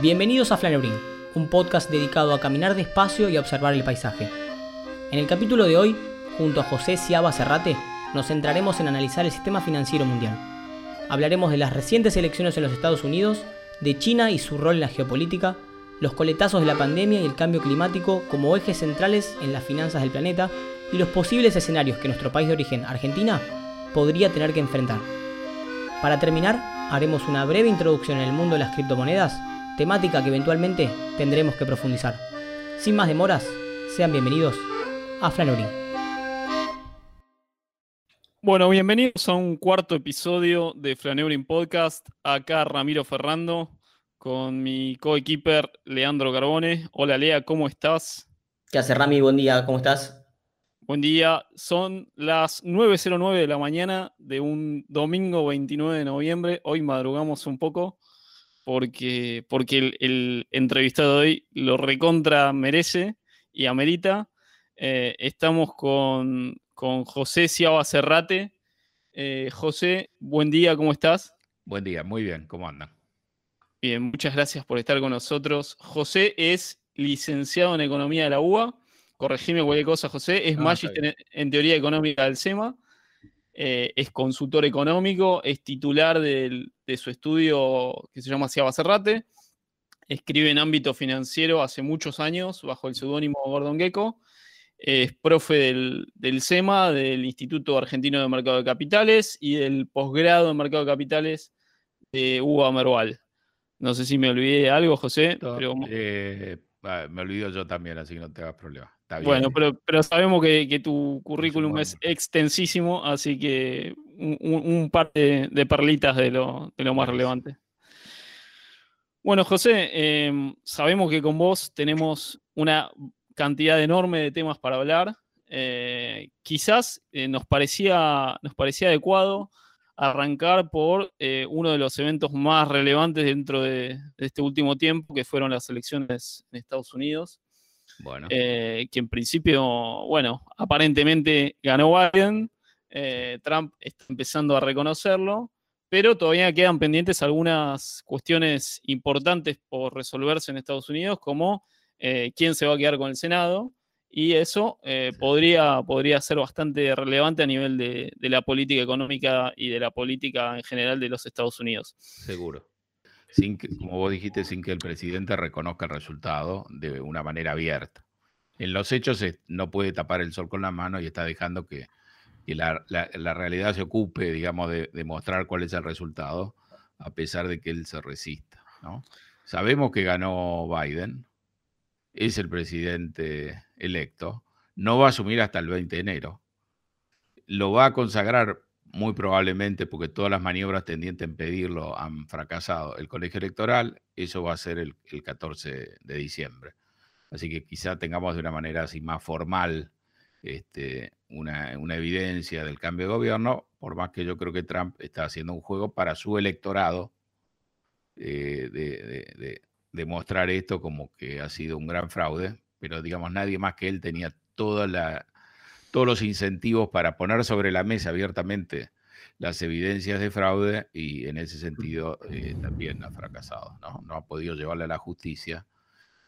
Bienvenidos a Flaneurin, un podcast dedicado a caminar despacio y a observar el paisaje. En el capítulo de hoy, junto a José Ciaba Serrate, nos centraremos en analizar el sistema financiero mundial. Hablaremos de las recientes elecciones en los Estados Unidos, de China y su rol en la geopolítica, los coletazos de la pandemia y el cambio climático como ejes centrales en las finanzas del planeta y los posibles escenarios que nuestro país de origen, Argentina, podría tener que enfrentar. Para terminar, haremos una breve introducción en el mundo de las criptomonedas temática que eventualmente tendremos que profundizar. Sin más demoras, sean bienvenidos a Flaneurin. Bueno, bienvenidos a un cuarto episodio de Flaneurin Podcast. Acá Ramiro Ferrando con mi coequiper Leandro Carbone. Hola Lea, ¿cómo estás? ¿Qué hace Rami? Buen día, ¿cómo estás? Buen día, son las 9.09 de la mañana de un domingo 29 de noviembre. Hoy madrugamos un poco porque, porque el, entrevistado de hoy lo recontra merece y amerita. Eh, estamos con, José Ciaba Cerrate. Eh, José, buen día, ¿cómo estás? Buen día, muy bien, ¿cómo andan? Bien, muchas gracias por estar con nosotros. José es licenciado en Economía de la UBA. Corregime cualquier cosa, José. Es magíster en Teoría Económica del SEMA eh, es consultor económico, es titular de su estudio que se llama Ciaba Cerrate, escribe en ámbito financiero hace muchos años bajo el seudónimo Gordon Gecko, es profe del, SEMA, del Instituto Argentino de Mercado de Capitales y del posgrado en Mercado de Capitales de UBA Merval. No sé si me olvidé de algo, José. Eh, me olvido yo también, así que no te hagas problema. Bueno, pero, sabemos que, tu currículum es extensísimo, así que un, par de, perlitas de lo, más relevante. Bueno, José, em, sabemos que con vos tenemos una cantidad enorme de temas para hablar. Eh, quizás eh, nos, parecía, nos parecía adecuado arrancar por eh, uno de los eventos más relevantes dentro de, este último tiempo, que fueron las elecciones en Estados Unidos. Bueno. Eh, que en principio, bueno, aparentemente ganó Biden. Eh, Trump está empezando a reconocerlo, pero todavía quedan pendientes algunas cuestiones importantes por resolverse en Estados Unidos, como quién se va a quedar con el Senado y eso eh, podría, podría ser bastante relevante a nivel de, la política económica y de la política en general de los Estados Unidos. Seguro. Sin como vos dijiste, sin que el presidente reconozca el resultado de una manera abierta. En los hechos no puede tapar el sol con la mano y está dejando que, la, realidad se ocupe, digamos, de, de, mostrar cuál es el resultado, a pesar de que él se resista. ¿no? Sabemos que ganó Biden, es el presidente electo, no va a asumir hasta el 20 de enero. Lo va a consagrar muy probablemente porque todas las maniobras tendientes en pedirlo han fracasado. El colegio electoral, eso va a ser el, 14 de diciembre. Así que quizá tengamos de una manera así más formal este, una, evidencia del cambio de gobierno, por más que yo creo que Trump está haciendo un juego para su electorado eh, de, demostrar esto como que ha sido un gran fraude, pero digamos nadie más que él tenía toda la, todos los incentivos para poner sobre la mesa abiertamente las evidencias de fraude y en ese sentido eh, también ha fracasado, ¿no? no ha podido llevarle a la justicia,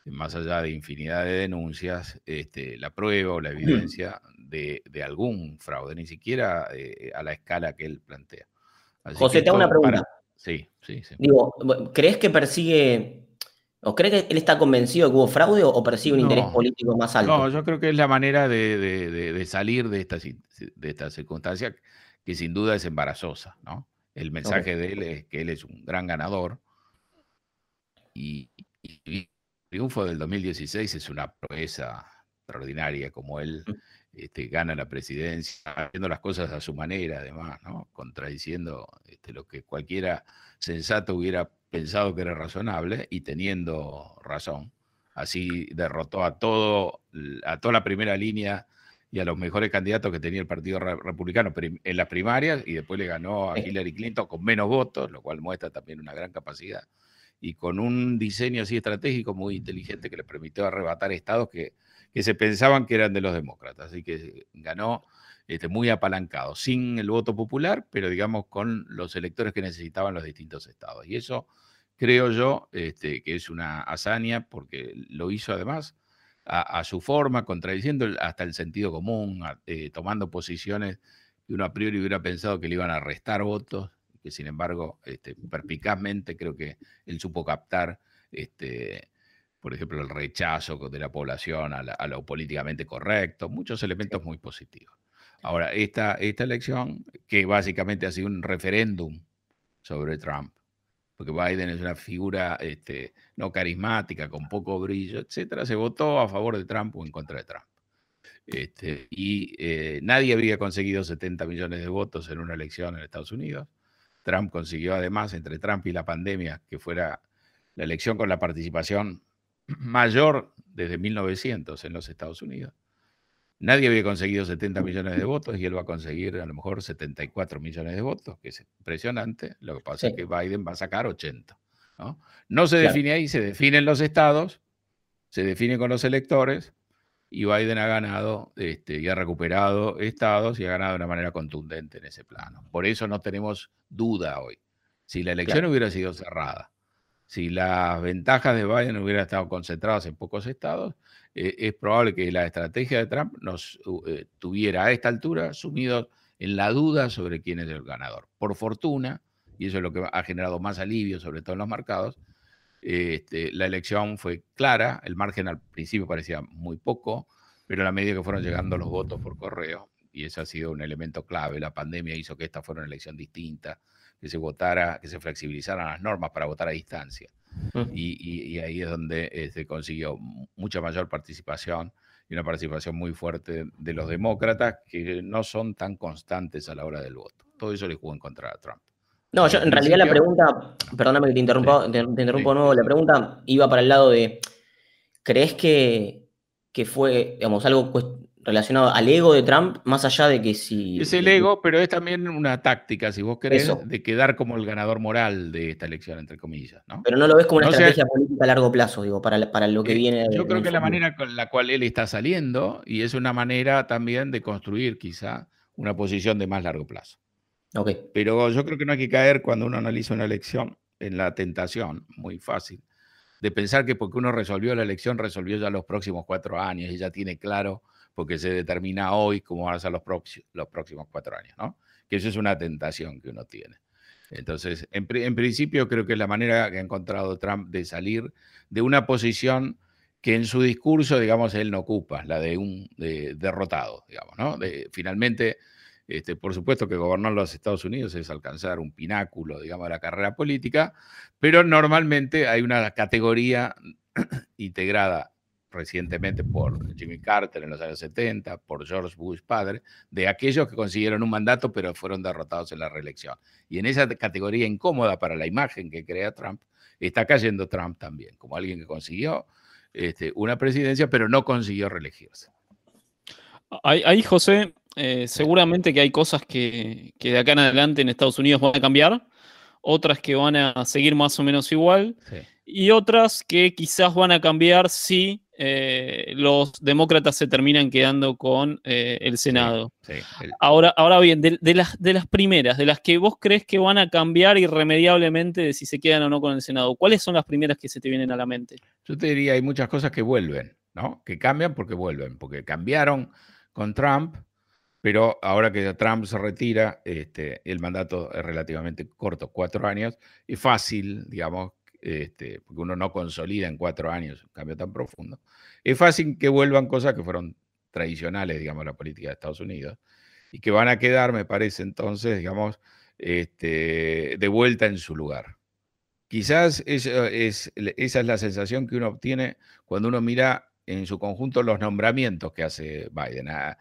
más allá de infinidad de denuncias, este, la prueba o la evidencia de, algún fraude, ni siquiera eh, a la escala que él plantea. José, te hago una pregunta. Sí, sí, sí. Digo, ¿crees que persigue ¿O cree que él está convencido de que hubo fraude o, percibe un interés político más alto? No, yo creo que es la manera de, salir de esta, de esta circunstancia que sin duda es embarazosa, ¿no? El mensaje de él es que él es un gran ganador y, el triunfo del 2016 es una proeza extraordinaria, como él mm. este, gana la presidencia, haciendo las cosas a su manera, además, ¿no? Contradiciendo este, lo que cualquiera sensato hubiera pensado que era razonable y teniendo razón. Así derrotó a todo, a toda la primera línea y a los mejores candidatos que tenía el Partido Republicano en las primarias y después le ganó a Hillary Clinton con menos votos, lo cual muestra también una gran capacidad y con un diseño así estratégico muy inteligente que le permitió arrebatar estados que, que se pensaban que eran de los demócratas. Así que ganó este, muy apalancado, sin el voto popular, pero digamos con los electores que necesitaban los distintos estados. Y eso creo yo este, que es una hazaña porque lo hizo además a, su forma, contradiciendo hasta el sentido común, eh, tomando posiciones que uno a priori hubiera pensado que le iban a restar votos, que sin embargo, este, perspicazmente creo que él supo captar, este, por ejemplo, el rechazo de la población a, lo políticamente correcto, muchos elementos muy positivos. Ahora, esta, esta elección, que básicamente ha sido un referéndum sobre Trump, porque Biden es una figura este, no carismática, con poco brillo, etcétera, se votó a favor de Trump o en contra de Trump. Este, y eh, nadie había conseguido 70 millones de votos en una elección en Estados Unidos. Trump consiguió además, entre Trump y la pandemia, que fuera la elección con la participación mayor desde 1900 en los Estados Unidos. Nadie había conseguido 70 millones de votos y él va a conseguir a lo mejor 74 millones de votos, que es impresionante. Lo que pasa es que Biden va a sacar 80. No, no se define ahí, se definen los estados, se define con los electores y Biden ha ganado este, y ha recuperado estados y ha ganado de una manera contundente en ese plano. Por eso no tenemos duda hoy. Si la elección hubiera sido cerrada, si las ventajas de Biden hubieran estado concentradas en pocos estados, eh, es probable que la estrategia de Trump nos eh, tuviera a esta altura sumidos en la duda sobre quién es el ganador. Por fortuna, y eso es lo que ha generado más alivio, sobre todo en los mercados, este, la elección fue clara, el margen al principio parecía muy poco, pero a medida que fueron llegando los votos por correo, y ese ha sido un elemento clave, la pandemia hizo que esta fuera una elección distinta, que se votara, que se flexibilizaran las normas para votar a distancia. Y, ahí es donde se este, consiguió mucha mayor participación y una participación muy fuerte de los demócratas que no son tan constantes a la hora del voto. Todo eso le jugó en contra a Trump. No, yo en realidad la pregunta, perdóname que te interrumpa, te, interrumpo de nuevo, la pregunta iba para el lado de, ¿crees que, que fue, digamos, algo relacionado al ego de Trump, más allá de que si... Es el ego, pero es también una táctica, si vos querés, de quedar como el ganador moral de esta elección, entre comillas. ¿no? Pero no lo ves como una estrategia política a largo plazo, digo, para, para lo que eh, viene. Yo creo que la manera con la cual él está saliendo, y es una manera también de construir quizá una posición de más largo plazo. Pero yo creo que no hay que caer cuando uno analiza una elección en la tentación, muy fácil, de pensar que porque uno resolvió la elección, resolvió ya los próximos cuatro años y ya tiene claro, porque se determina hoy cómo van a ser los, los próximos cuatro años, ¿no? Que eso es una tentación que uno tiene. Entonces, en, principio creo que es la manera que ha encontrado Trump de salir de una posición que en su discurso, digamos, él no ocupa, la de un derrotado, digamos, ¿no? Finalmente este, por supuesto que gobernar los Estados Unidos es alcanzar un pináculo, digamos, de la carrera política, pero normalmente hay una categoría integrada recientemente por Jimmy Carter en los años 70, por George Bush padre, de aquellos que consiguieron un mandato pero fueron derrotados en la reelección. Y en esa categoría incómoda para la imagen que crea Trump, está cayendo Trump también, como alguien que consiguió este, una presidencia pero no consiguió reelegirse. Ahí, José, eh, seguramente que hay cosas que, de acá en adelante en Estados Unidos van a cambiar, otras que van a seguir más o menos igual, y otras que quizás van a cambiar si eh, los demócratas se terminan quedando con eh, el Senado. ahora, ahora bien, de, las, de las primeras, de las que vos crees que van a cambiar irremediablemente de si se quedan o no con el Senado, ¿cuáles son las primeras que se te vienen a la mente? Yo te diría, hay muchas cosas que vuelven, ¿no? Que cambian porque vuelven, porque cambiaron con Trump, pero ahora que Trump se retira, este, el mandato es relativamente corto, cuatro años, y fácil, digamos, este, porque uno no consolida en cuatro años un cambio tan profundo. Es fácil que vuelvan cosas que fueron tradicionales, digamos, la política de Estados Unidos, y que van a quedar, me parece, entonces, digamos, este, de vuelta en su lugar. Quizás es, esa es la sensación que uno obtiene cuando uno mira en su conjunto los nombramientos que hace Biden, a,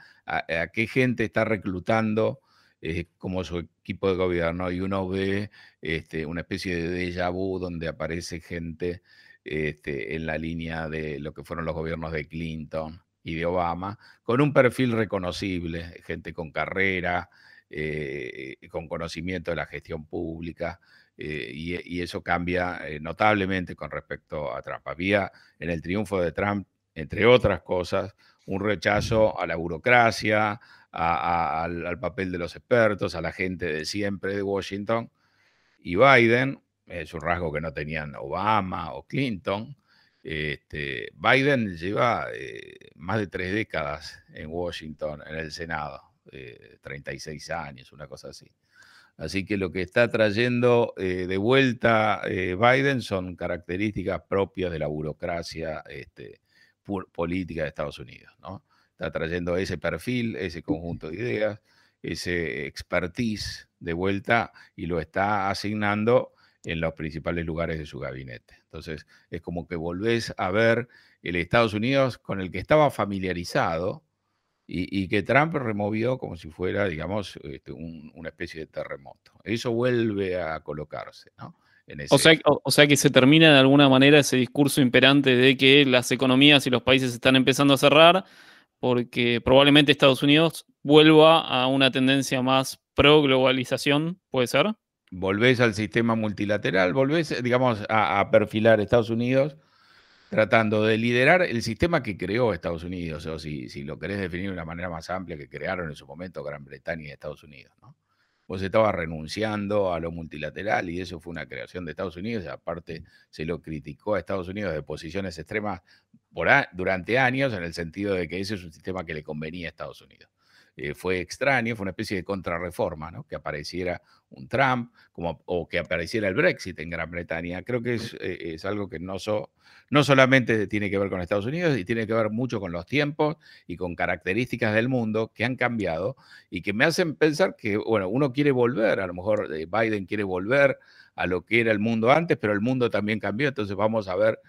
qué gente está reclutando eh, como su equipo de gobierno, y uno ve este, una especie de déjà vu donde aparece gente este, en la línea de lo que fueron los gobiernos de Clinton y de Obama, con un perfil reconocible, gente con carrera, eh, con conocimiento de la gestión pública, eh, y, y, eso cambia notablemente con respecto a Trump. Había en el triunfo de Trump entre otras cosas, un rechazo a la burocracia, al, papel de los expertos, a la gente de siempre de Washington. Y Biden, es un rasgo que no tenían Obama o Clinton. Este, Biden lleva eh, más de tres décadas en Washington, en el Senado, 36 eh, años, una cosa así. Así que lo que está trayendo eh, de vuelta Biden son características propias de la burocracia este, política de Estados Unidos. ¿no? Está trayendo ese perfil, ese conjunto de ideas, ese expertise de vuelta y lo está asignando en los principales lugares de su gabinete. Entonces, es como que volvés a ver el Estados Unidos con el que estaba familiarizado y, que Trump removió como si fuera, digamos, este, una especie de terremoto. Eso vuelve a colocarse, ¿no? o, sea, o, sea, que se termina de alguna manera ese discurso imperante de que las economías y los países están empezando a cerrar porque probablemente Estados Unidos vuelva a una tendencia más pro globalización, ¿puede ser? volvés al sistema multilateral, volvés, digamos, a, perfilar Estados Unidos tratando de liderar el sistema que creó Estados Unidos, o si, si, lo querés definir de una manera más amplia que crearon en su momento Gran Bretaña y Estados Unidos. ¿no? Vos estabas renunciando a lo multilateral y eso fue una creación de Estados Unidos, y aparte se lo criticó a Estados Unidos de posiciones extremas durante años en el sentido de que ese es un sistema que le convenía a Estados Unidos. Eh, fue extraño, fue una especie de contrarreforma, ¿no? que apareciera un Trump como, o que apareciera el Brexit en Gran Bretaña. Creo que es, eh, algo que no, no solamente tiene que ver con Estados Unidos, y tiene que ver mucho con los tiempos y con características del mundo que han cambiado y que me hacen pensar que, bueno, uno quiere volver, a lo mejor eh, Biden quiere volver a lo que era el mundo antes, pero el mundo también cambió, entonces vamos a ver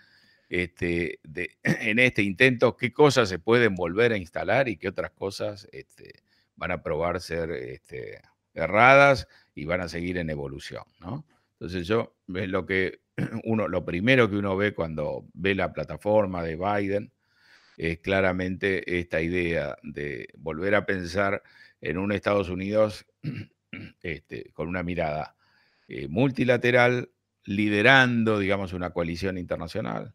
este, en este intento qué cosas se pueden volver a instalar y qué otras cosas este, van a probar ser este, erradas y van a seguir en evolución. Entonces yo lo que uno, lo primero que uno ve cuando ve la plataforma de Biden es claramente esta idea de volver a pensar en un Estados Unidos este, con una mirada eh, multilateral, liderando, digamos, una coalición internacional,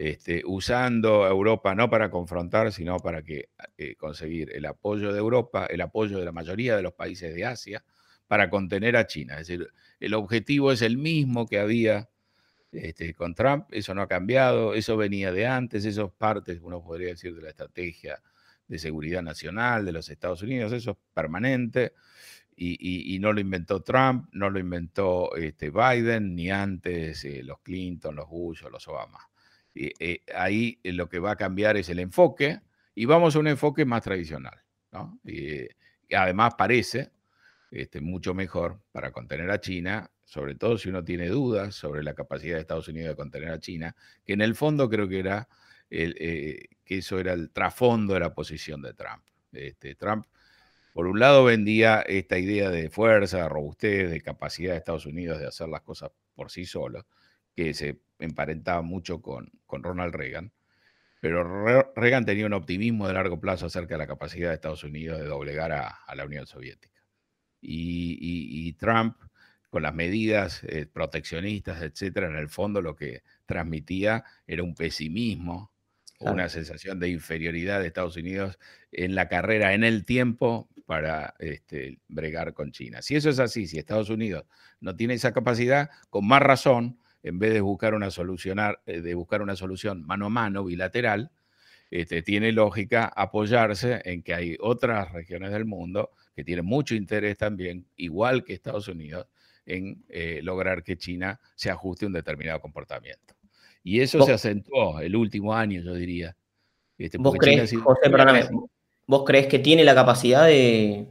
este, usando a Europa no para confrontar, sino para que, eh, conseguir el apoyo de Europa, el apoyo de la mayoría de los países de Asia, para contener a China. Es decir, el objetivo es el mismo que había este, con Trump, eso no ha cambiado, eso venía de antes, eso es parte, uno podría decir, de la estrategia de seguridad nacional de los Estados Unidos, eso es permanente. Y, no lo inventó Trump, no lo inventó este, Biden, ni antes eh, los Clinton, los Bush o los Obama. Eh, ahí eh, lo que va a cambiar es el enfoque y vamos a un enfoque más tradicional. ¿no? Y, además parece este, mucho mejor para contener a China, sobre todo si uno tiene dudas sobre la capacidad de Estados Unidos de contener a China, que en el fondo creo que era el, eh, que eso era el trasfondo de la posición de Trump. Este, Trump, por un lado, vendía esta idea de fuerza, de robustez, de capacidad de Estados Unidos de hacer las cosas por sí solos, que se emparentaba mucho con, con Ronald Reagan, pero Reagan tenía un optimismo de largo plazo acerca de la capacidad de Estados Unidos de doblegar a, la Unión Soviética. Y, Trump, con las medidas eh, proteccionistas, etcétera, en el fondo lo que transmitía era un pesimismo, una sensación de inferioridad de Estados Unidos en la carrera, en el tiempo, para este, bregar con China. Si eso es así, si Estados Unidos no tiene esa capacidad, con más razón, en vez de buscar una, solucionar, eh, de buscar una solución mano a mano, bilateral, este, tiene lógica apoyarse en que hay otras regiones del mundo que tienen mucho interés también, igual que Estados Unidos, en eh, lograr que China se ajuste a un determinado comportamiento. Y eso se acentuó el último año, yo diría. Este, ¿Vos, crees, ¿Vos crees que tiene la capacidad de,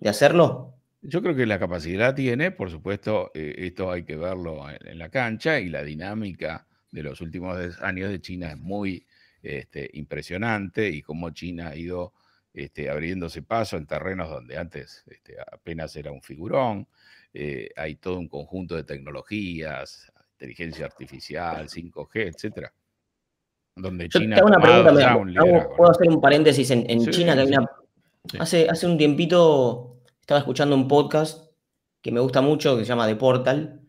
de hacerlo? Yo creo que la capacidad tiene, por supuesto, eh, esto hay que verlo en, la cancha y la dinámica de los últimos años de China es muy este, impresionante y cómo China ha ido este, abriéndose paso en terrenos donde antes este, apenas era un figurón. Eh, hay todo un conjunto de tecnologías, inteligencia artificial, 5G, etcétera. Donde China Yo una pregunta, ¿Puedo hacer un paréntesis en, China? hace, hace un tiempito estaba escuchando un podcast que me gusta mucho, que se llama The Portal,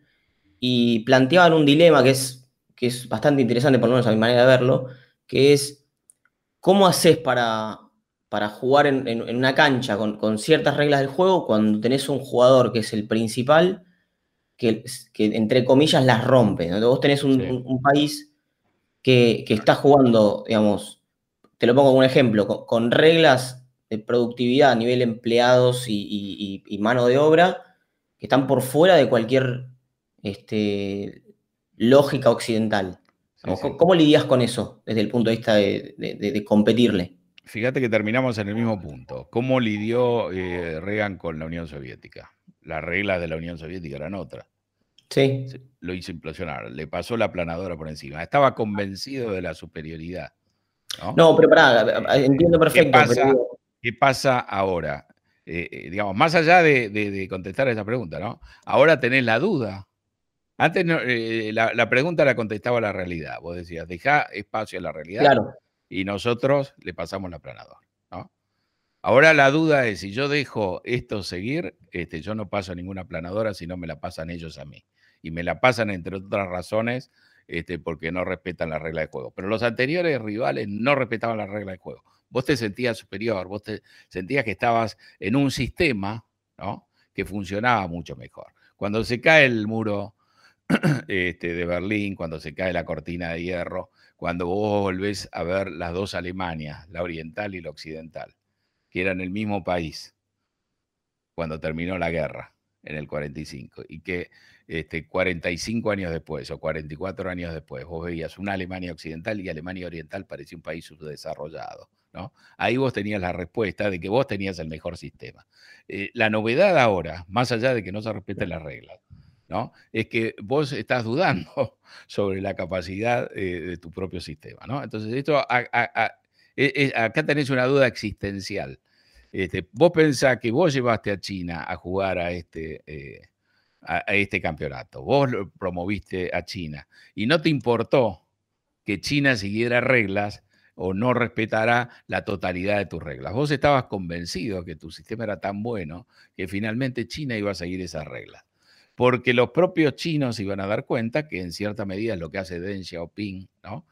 y planteaban un dilema que es, que es bastante interesante, por lo menos a mi manera de verlo, que es cómo haces para, para jugar en, una cancha con, ciertas reglas del juego cuando tenés un jugador que es el principal, que, entre comillas las rompe. Vos tenés un, país que, está jugando, digamos, te lo pongo como un ejemplo, con, reglas de productividad a nivel empleados y, mano de obra que están por fuera de cualquier este, lógica occidental. ¿Cómo, lidias con eso desde el punto de vista de, competirle? Fíjate que terminamos en el mismo punto. ¿Cómo lidió eh, Reagan con la Unión Soviética? Las reglas de la Unión Soviética eran otras. Sí. Lo hizo implosionar, le pasó la planadora por encima. Estaba convencido de la superioridad. No, pero pará, entiendo perfecto. ¿Qué pasa, ahora? Eh, eh, digamos, más allá de, contestar esa pregunta, ¿no? Ahora tenés la duda. Antes eh, la, pregunta la contestaba la realidad. Vos decías, deja espacio a la realidad. Claro. Y nosotros le pasamos la planadora. Ahora la duda es, si yo dejo esto seguir, este, yo no paso a ninguna planadora, sino me la pasan ellos a mí. Y me la pasan, entre otras razones, este, porque no respetan la regla de juego. Pero los anteriores rivales no respetaban la regla de juego. Vos te sentías superior, vos te sentías que estabas en un sistema ¿no? que funcionaba mucho mejor. Cuando se cae el muro este, de Berlín, cuando se cae la cortina de hierro, cuando vos volvés a ver las dos Alemanias, la oriental y la occidental, que eran el mismo país cuando terminó la guerra en el 45 y que este, 45 años después o 44 años después vos veías una Alemania occidental y Alemania oriental parecía un país subdesarrollado. ¿No? Ahí vos tenías la respuesta de que vos tenías el mejor sistema. Eh, la novedad ahora, más allá de que no se respeten las reglas, es que vos estás dudando sobre la capacidad eh, de tu propio sistema. ¿no? Entonces, esto e, acá tenés una duda existencial. Este, vos pensás que vos llevaste a China a jugar a este, eh, a, este campeonato, vos lo promoviste a China y no te importó que China siguiera reglas o no respetara la totalidad de tus reglas. Vos estabas convencido que tu sistema era tan bueno que finalmente China iba a seguir esas reglas. Porque los propios chinos iban a dar cuenta que en cierta medida es lo que hace Deng Xiaoping, ¿no?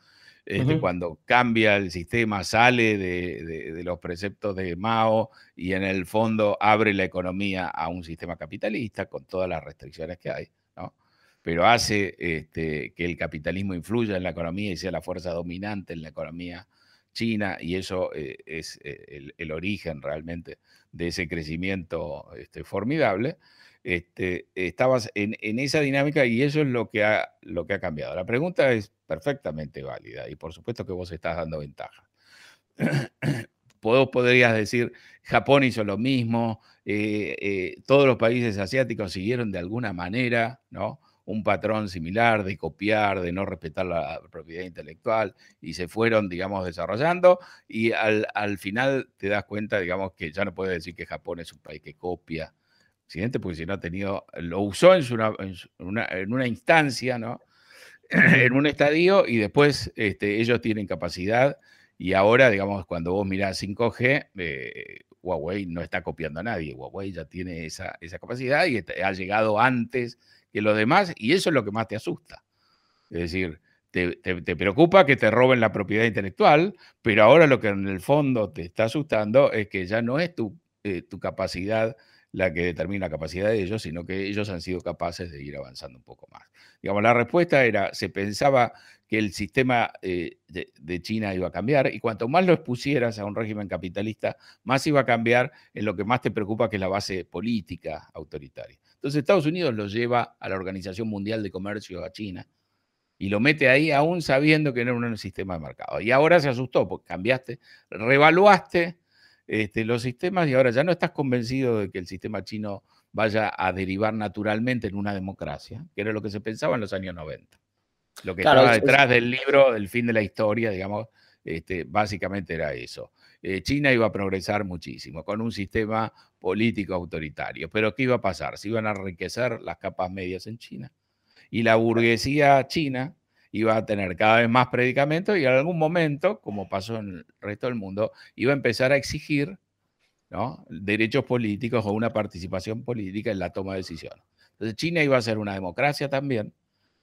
Este, cuando cambia el sistema, sale de, los preceptos de Mao y en el fondo abre la economía a un sistema capitalista con todas las restricciones que hay, ¿no? pero hace este, que el capitalismo influya en la economía y sea la fuerza dominante en la economía china y eso eh, es eh, el, origen realmente de ese crecimiento este, formidable. Este, estabas en, esa dinámica y eso es lo que, ha, lo que ha cambiado. La pregunta es perfectamente válida y por supuesto que vos estás dando ventaja. Vos podrías decir, Japón hizo lo mismo, eh, todos los países asiáticos siguieron de alguna manera, ¿no? Un patrón similar de copiar, de no respetar la propiedad intelectual y se fueron, digamos, desarrollando y al, al final te das cuenta, digamos, que ya no puedes decir que Japón es un país que copia, porque si no ha tenido, lo usó en, una, en, una, instancia, ¿no? en un estadio y después este, ellos tienen capacidad y ahora, digamos, cuando vos mirás 5G, eh, Huawei no está copiando a nadie, Huawei ya tiene esa, esa capacidad y ha llegado antes que los demás y eso es lo que más te asusta. Es decir, te, preocupa que te roben la propiedad intelectual, pero ahora lo que en el fondo te está asustando es que ya no es tu, eh, tu capacidad la que determina la capacidad de ellos, sino que ellos han sido capaces de ir avanzando un poco más. Digamos, la respuesta era, se pensaba que el sistema eh, de, China iba a cambiar y cuanto más lo expusieras a un régimen capitalista, más iba a cambiar en lo que más te preocupa, que es la base política autoritaria. Entonces Estados Unidos lo lleva a la Organización Mundial de Comercio a China y lo mete ahí aún sabiendo que no era un sistema de mercado. Y ahora se asustó porque cambiaste, revaluaste este, los sistemas y ahora ya no estás convencido de que el sistema chino vaya a derivar naturalmente en una democracia, que era lo que se pensaba en los años 90. Lo que estaba detrás del libro, del fin de la historia, digamos, este, básicamente era eso. Eh, China iba a progresar muchísimo con un sistema político autoritario, pero ¿qué iba a pasar? Se iban a enriquecer las capas medias en China y la burguesía china iba a tener cada vez más predicamentos y en algún momento, como pasó en el resto del mundo, iba a empezar a exigir ¿no? derechos políticos o una participación política en la toma de decisiones. Entonces China iba a ser una democracia también,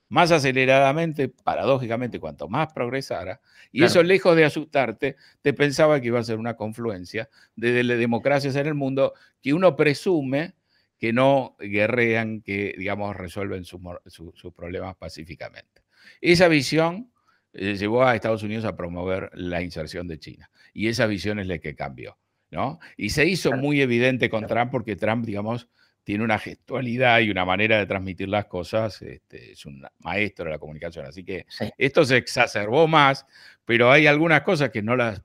más aceleradamente, paradójicamente, cuanto más progresara, y eso lejos de asustarte, te pensaba que iba a ser una confluencia de, de democracias en el mundo que uno presume que no guerrean, que, digamos, resuelven sus problemas pacíficamente. Esa visión eh, llevó a Estados Unidos a promover la inserción de China. Y esa visión es la que cambió. ¿no? Y se hizo muy evidente con Trump porque Trump, digamos, tiene una gestualidad y una manera de transmitir las cosas, este, es un maestro de la comunicación. Así que esto se exacerbó más, pero hay algunas cosas que no las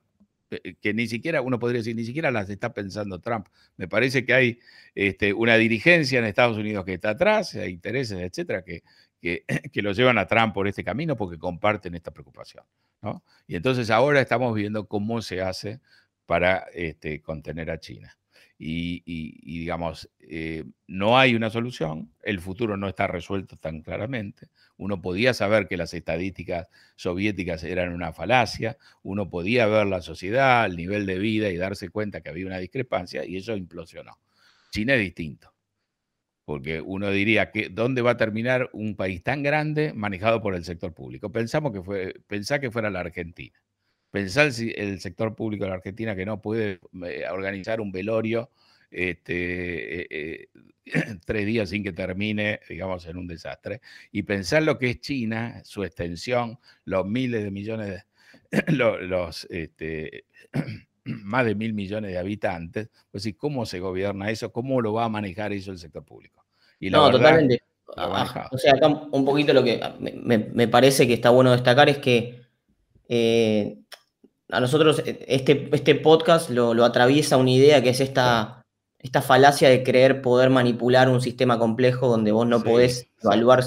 eh, que ni siquiera, uno podría decir, ni siquiera las está pensando Trump. Me parece que hay este, una dirigencia en Estados Unidos que está atrás, hay intereses, etcétera, que, que, que, lo llevan a Trump por este camino porque comparten esta preocupación. ¿no? Y entonces ahora estamos viendo cómo se hace para este, contener a China y, digamos, eh, no hay una solución, el futuro no está resuelto tan claramente. Uno podía saber que las estadísticas soviéticas eran una falacia, uno podía ver la sociedad, el nivel de vida y darse cuenta que había una discrepancia y eso implosionó. China es distinto, porque uno diría que dónde va a terminar un país tan grande manejado por el sector público. Pensamos que fue, pensá que fuera la Argentina pensar si el sector público de la Argentina que no puede eh, organizar un velorio este, eh, eh, tres días sin que termine, digamos, en un desastre. Y pensar lo que es China, su extensión, los miles de millones de, los, este, más de mil millones de habitantes, pues sí, ¿cómo se gobierna eso? ¿Cómo lo va a manejar eso el sector público? Y no, totalmente. o sea, acá un poquito lo que me, parece que está bueno destacar es que a nosotros eh, este, este podcast lo, atraviesa una idea que es esta, esta falacia de creer poder manipular un sistema complejo donde vos no podés evaluar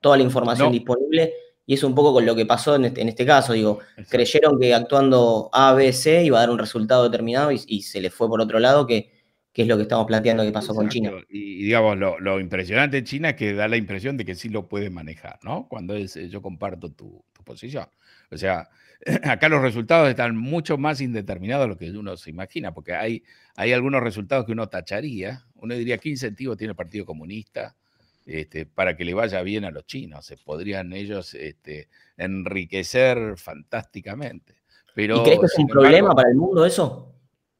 toda la información disponible. Y es un poco con lo que pasó en este, en este caso. Digo, creyeron que actuando A, B, C iba a dar un resultado determinado y, se les fue por otro lado, que, es lo que estamos planteando que pasó con China. Y, digamos, lo, impresionante de China es que da la impresión de que sí lo puede manejar, ¿no? Cuando es, yo comparto tu, tu posición. O sea, acá los resultados están mucho más indeterminados de lo que uno se imagina, porque hay, hay algunos resultados que uno tacharía. Uno diría, ¿qué incentivo tiene el Partido Comunista este, para que le vaya bien a los chinos? Se podrían ellos este, enriquecer fantásticamente. Pero, ¿Y crees que es un problema para el mundo eso?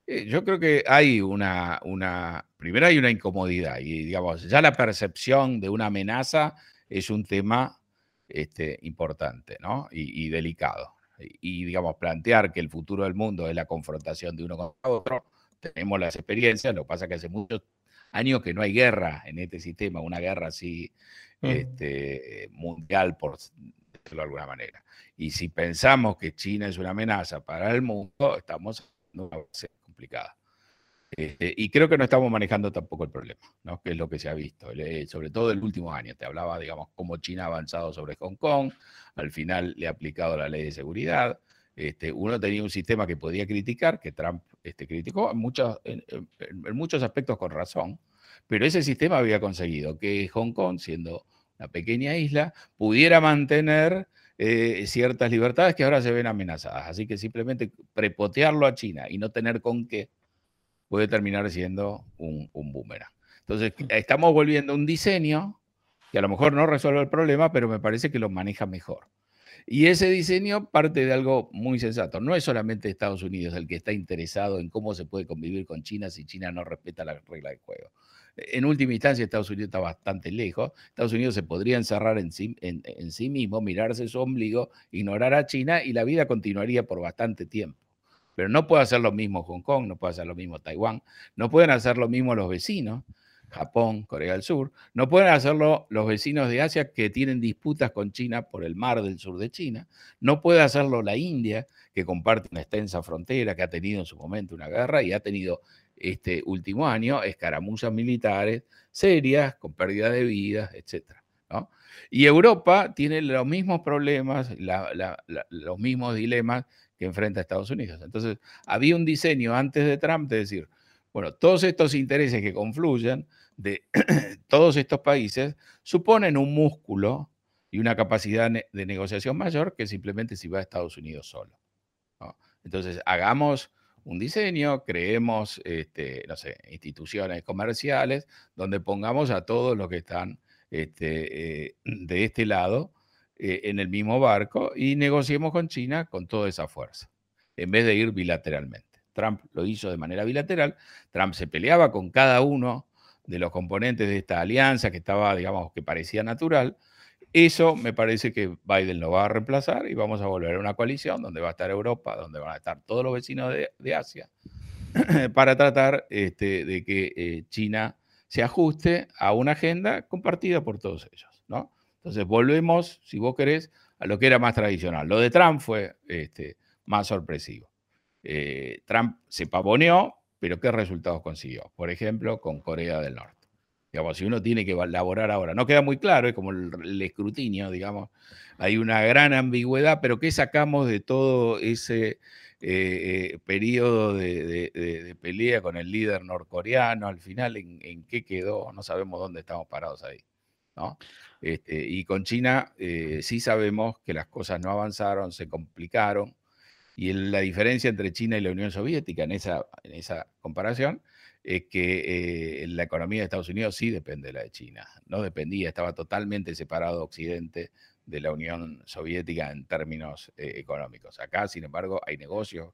Eh, yo creo que hay una, una, primero hay una incomodidad y digamos, ya la percepción de una amenaza es un tema este, importante ¿no? y, delicado. Y, digamos, plantear que el futuro del mundo es la confrontación de uno con otro, tenemos las experiencias, lo que pasa es que hace muchos años que no hay guerra en este sistema, una guerra así mm. este, mundial, por decirlo de alguna manera. Y si pensamos que China es una amenaza para el mundo, estamos en una base complicada. Este, y creo que no estamos manejando tampoco el problema, que es lo que se ha visto, sobre todo el último año. Te hablaba, digamos, cómo China ha avanzado sobre Hong Kong, al final le ha aplicado la ley de seguridad. Este, uno tenía un sistema que podía criticar, que Trump este, criticó en muchos, en, muchos aspectos con razón, pero ese sistema había conseguido que Hong Kong, siendo una pequeña isla, pudiera mantener eh, ciertas libertades que ahora se ven amenazadas. Así que simplemente prepotearlo a China y no tener con qué puede terminar siendo un, un boomerang. Entonces, mm. estamos volviendo a un diseño que a lo mejor no resuelve el problema, pero me parece que lo maneja mejor. Y ese diseño parte de algo muy sensato. No es solamente Estados Unidos el que está interesado en cómo se puede convivir con China si China no respeta la regla del juego. En última instancia, Estados Unidos está bastante lejos. Estados Unidos se podría encerrar en sí, en sí mismo, mirarse su ombligo, ignorar a China y la vida continuaría por bastante tiempo. Pero no puede hacer lo mismo Hong Kong, no puede hacer lo mismo Taiwán, no pueden hacer lo mismo los vecinos, Japón, Corea del Sur, no pueden hacerlo los vecinos de Asia que tienen disputas con China por el mar del sur de China, no puede hacerlo la India, que comparte una extensa frontera, que ha tenido en su momento una guerra y ha tenido este último año escaramuzas militares serias, con pérdida de vidas, etc. Y Europa tiene los mismos problemas, los mismos dilemas que enfrenta Estados Unidos. Entonces, había un diseño antes de Trump de decir, bueno, todos estos intereses que confluyen de todos estos países suponen un músculo y una capacidad de negociación mayor que simplemente si va a Estados Unidos solo. Entonces, hagamos un diseño, creemos, este, no sé, instituciones comerciales donde pongamos a todos los que están este, eh, de este lado eh, en el mismo barco y negociemos con China con toda esa fuerza, en vez de ir bilateralmente. Trump lo hizo de manera bilateral, Trump se peleaba con cada uno de los componentes de esta alianza que estaba, digamos, que parecía natural, eso me parece que Biden lo va a reemplazar y vamos a volver a una coalición donde va a estar Europa, donde van a estar todos los vecinos de, Asia, para tratar este, de que eh, China se ajuste a una agenda compartida por todos ellos. Entonces volvemos, si vos querés, a lo que era más tradicional. Lo de Trump fue este, más sorpresivo. Eh, Trump se pavoneó, pero ¿qué resultados consiguió? Por ejemplo, con Corea del Norte. Digamos, si uno tiene que elaborar ahora, no queda muy claro, es como el, escrutinio, digamos, hay una gran ambigüedad, pero ¿qué sacamos de todo ese eh, eh, periodo de, pelea con el líder norcoreano? Al final, ¿en, qué quedó? No sabemos dónde estamos parados ahí. Este, y con China eh, sí sabemos que las cosas no avanzaron, se complicaron, y la diferencia entre China y la Unión Soviética en esa, en esa comparación es que eh, la economía de Estados Unidos sí depende de la de China. No dependía, estaba totalmente separado Occidente de la Unión Soviética en términos eh, económicos. Acá, sin embargo, hay negocios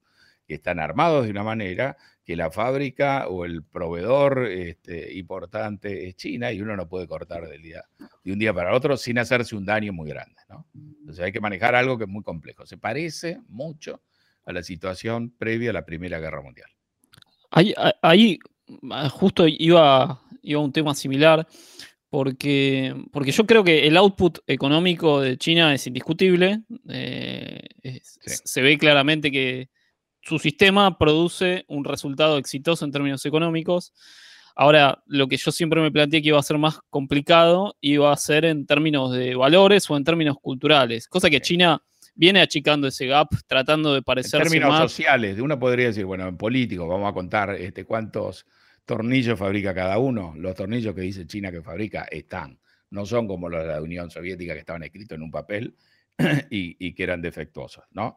que están armados de una manera que la fábrica o el proveedor este, importante es China y uno no puede cortar del día, de un día para otro sin hacerse un daño muy grande. Entonces hay que manejar algo que es muy complejo. Se parece mucho a la situación previa a la Primera Guerra Mundial. Ahí, Ah, justo iba, iba un tema similar, porque, porque yo creo que el output económico de China es indiscutible. Eh, se ve claramente que su sistema produce un resultado exitoso en términos económicos. Ahora, lo que yo siempre me planteé que iba a ser más complicado iba a ser en términos de valores o en términos culturales, cosa que China viene achicando ese gap, tratando de parecerse En términos sociales, uno podría decir, bueno, en político, vamos a contar este, cuántos tornillos fabrica cada uno. Los tornillos que dice China que fabrica están. No son como los de la Unión Soviética que estaban escritos en un papel y, que eran defectuosos, ¿no?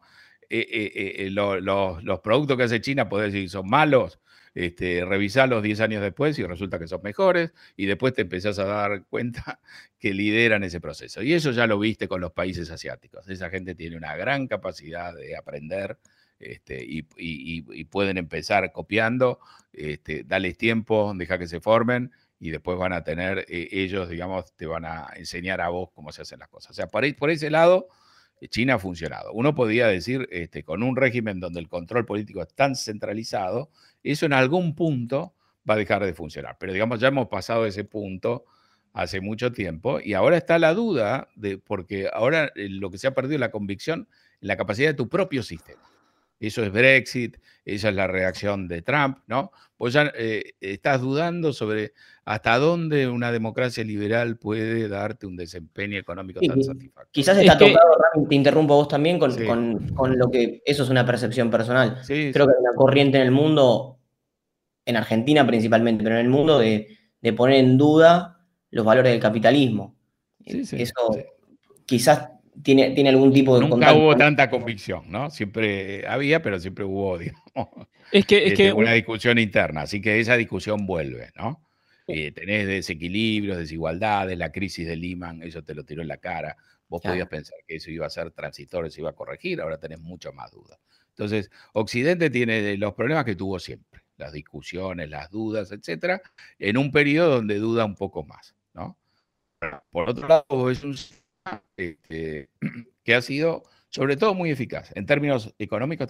Eh, eh, eh, los productos que hace China, podés decir, son malos, este, revisarlos 10 años después y resulta que son mejores, y después te empezás a dar cuenta que lideran ese proceso. Y eso ya lo viste con los países asiáticos. Esa gente tiene una gran capacidad de aprender este, y, pueden empezar copiando, este, dales tiempo, deja que se formen y después van a tener, ellos, digamos, te van a enseñar a vos cómo se hacen las cosas. O sea, por, ese lado, China ha funcionado. Uno podría decir, este, con un régimen donde el control político es tan centralizado, eso en algún punto va a dejar de funcionar. Pero digamos, ya hemos pasado ese punto hace mucho tiempo y ahora está la duda, de, porque ahora eh, lo que se ha perdido es la convicción la capacidad de tu propio sistema eso es Brexit, esa es la reacción de Trump, ¿no? Pues ya eh, estás dudando sobre hasta dónde una democracia liberal puede darte un desempeño económico tan satisfactorio. Quizás está tocado, te interrumpo vos también, con, lo que eso es una percepción personal. Creo que hay una corriente en el mundo, en Argentina principalmente, pero en el mundo de, poner en duda los valores del capitalismo. eso quizás tiene, tiene algún tipo de Nunca hubo tanta convicción, ¿no? Siempre había, pero siempre hubo, digamos, es que, es este, que, una discusión interna. Así que esa discusión vuelve, ¿no? Eh, tenés desequilibrios, desigualdades, la crisis de Lehman, eso te lo tiró en la cara. Vos podías pensar que eso iba a ser transitorio, se iba a corregir, ahora tenés mucho más dudas. Entonces, Occidente tiene los problemas que tuvo siempre, las discusiones, las dudas, etcétera, en un periodo donde duda un poco más, ¿no? Por otro lado, es un este, que ha sido sobre todo muy eficaz en términos económicos,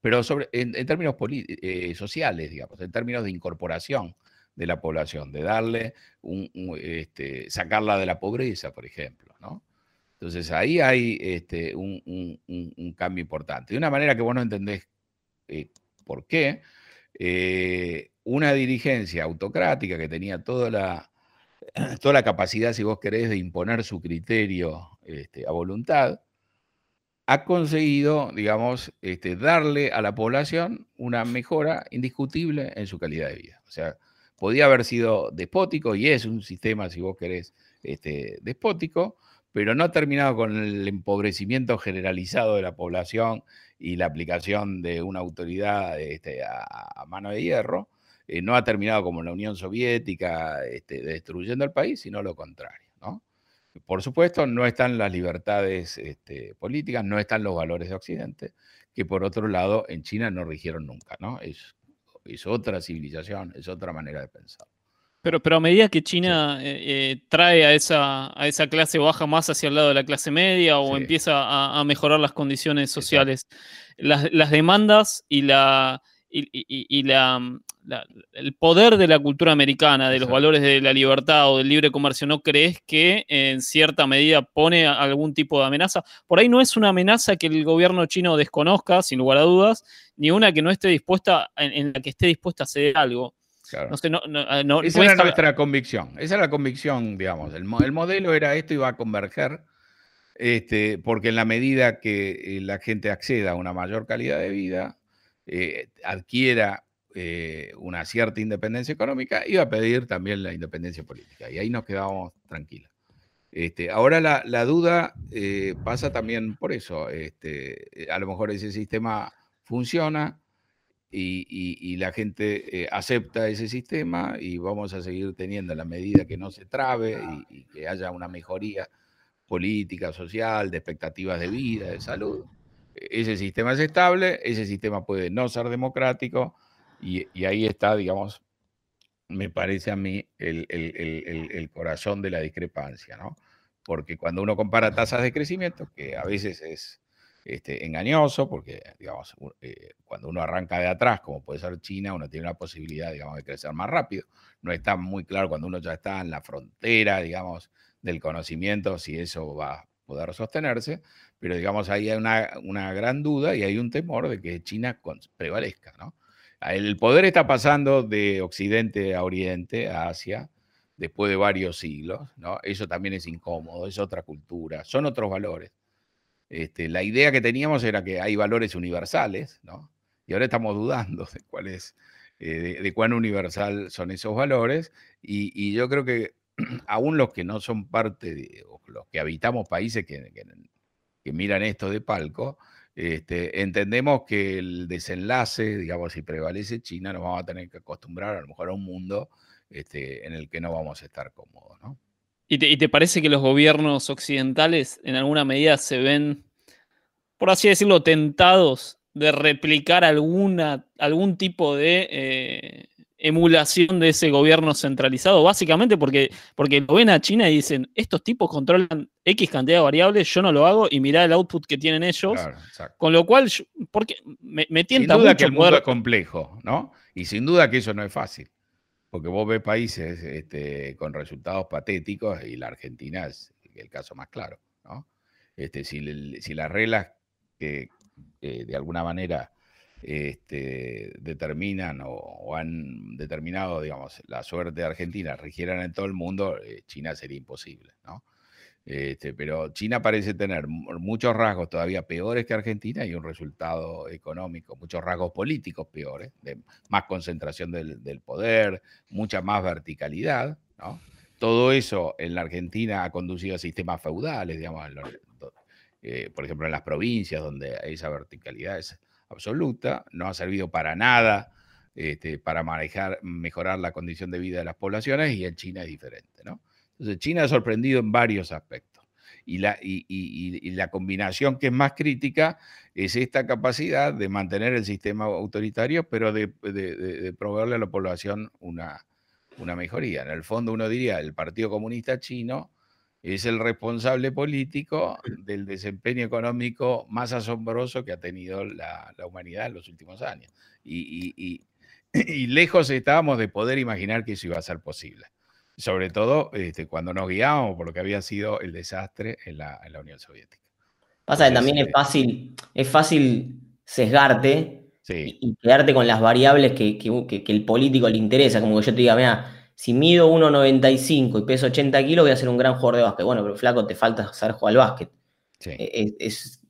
pero sobre, en, términos eh, sociales, digamos, en términos de incorporación de la población, de darle, este, sacarla de la pobreza, por ejemplo. Entonces ahí hay este, un, cambio importante. De una manera que vos no entendés eh, por qué, eh, una dirigencia autocrática que tenía toda la, toda la capacidad, si vos querés, de imponer su criterio este, a voluntad, ha conseguido, digamos, este, darle a la población una mejora indiscutible en su calidad de vida. O sea, podía haber sido despótico y es un sistema, si vos querés, este, despótico, pero no ha terminado con el empobrecimiento generalizado de la población y la aplicación de una autoridad a mano de hierro, eh, no ha terminado como la Unión Soviética este, destruyendo el país, sino lo contrario. Por supuesto, no están las libertades este, políticas, no están los valores de Occidente, que por otro lado en China no rigieron nunca. ¿no? Es, es otra civilización, es otra manera de pensar. Pero, pero a medida que China eh, eh, trae a esa, a esa clase baja más hacia el lado de la clase media o empieza a, mejorar las condiciones sociales, las, demandas y la, y, la, el poder de la cultura americana, de los valores de la libertad o del libre comercio, ¿no crees que en cierta medida pone algún tipo de amenaza? Por ahí no es una amenaza que el gobierno chino desconozca, sin lugar a dudas, ni una que no esté dispuesta, en, la que esté dispuesta a hacer algo. No esa era nuestra convicción. Esa era la convicción, digamos. El, modelo era esto y va a converger, este, porque en la medida que eh, la gente acceda a una mayor calidad de vida, eh, adquiera eh, una cierta independencia económica, iba a pedir también la independencia política. Y ahí nos quedábamos tranquilos. Este, ahora la, duda pasa también por eso. Este, a lo mejor ese sistema funciona, y, la gente eh, acepta ese sistema y vamos a seguir teniendo la medida que no se trabe y, que haya una mejoría política, social, de expectativas de vida, de salud. E, ese sistema es estable, ese sistema puede no ser democrático y, ahí está, digamos, me parece a mí el, corazón de la discrepancia, ¿no? Porque cuando uno compara tasas de crecimiento, que a veces es este, engañoso, porque, digamos, eh, cuando uno arranca de atrás, como puede ser China, uno tiene la posibilidad, digamos, de crecer más rápido. No está muy claro cuando uno ya está en la frontera, digamos, del conocimiento, si eso va a poder sostenerse, pero, digamos, ahí hay una, una gran duda y hay un temor de que China prevalezca, ¿no? El poder está pasando de Occidente a Oriente, a Asia, después de varios siglos, ¿no? Eso también es incómodo, es otra cultura, son otros valores. Este, la idea que teníamos era que hay valores universales, ¿no? Y ahora estamos dudando de cuál es, eh, de, cuán universal son esos valores. Y, yo creo que aún los que no son parte de, los que habitamos países que, miran esto de palco, este, entendemos que el desenlace, digamos, si prevalece China, nos vamos a tener que acostumbrar a lo mejor a un mundo este, en el que no vamos a estar cómodos, ¿no? ¿Y te, parece que los gobiernos occidentales en alguna medida se ven, por así decirlo, tentados de replicar alguna, algún tipo de eh, emulación de ese gobierno centralizado? Básicamente porque, porque lo ven a China y dicen, estos tipos controlan X cantidad de variables, yo no lo hago y mirá el output que tienen ellos. con lo cual, porque me, me tienta sin duda mucho que el mundo es complejo, ¿no? Y sin duda que eso no es fácil porque vos ves países este, con resultados patéticos y la Argentina es el caso más claro. ¿no? Este, si, las reglas que de alguna manera este, determinan o, han determinado, digamos, la suerte de Argentina rigieran en todo el mundo, eh, China sería imposible. ¿no? Este, pero China parece tener muchos rasgos todavía peores que Argentina y un resultado económico, muchos rasgos políticos peores, más concentración del, poder, mucha más verticalidad. Todo eso en la Argentina ha conducido a sistemas feudales, digamos, eh, por ejemplo, en las provincias donde esa verticalidad es absoluta, no ha servido para nada este, para manejar, mejorar la condición de vida de las poblaciones y en China es diferente. Entonces, China ha sorprendido en varios aspectos. Y la, y, la, combinación que es más crítica es esta capacidad de mantener el sistema autoritario, pero de, proveerle a la población una, una mejoría. En el fondo uno diría, el Partido Comunista Chino es el responsable político del desempeño económico más asombroso que ha tenido la, la humanidad en los últimos años. Y, y, lejos estábamos de poder imaginar que eso iba a ser posible sobre todo este, cuando nos guiábamos por lo que había sido el desastre en la, Unión Soviética. Pasa que también es fácil, es fácil sesgarte y, quedarte con las variables que, el político le interesa. Como que yo te diga, mira, si mido 1,95 y peso 80 kilos, voy a ser un gran jugador de básquet. Bueno, pero flaco, te falta saber jugar al básquet. E, es,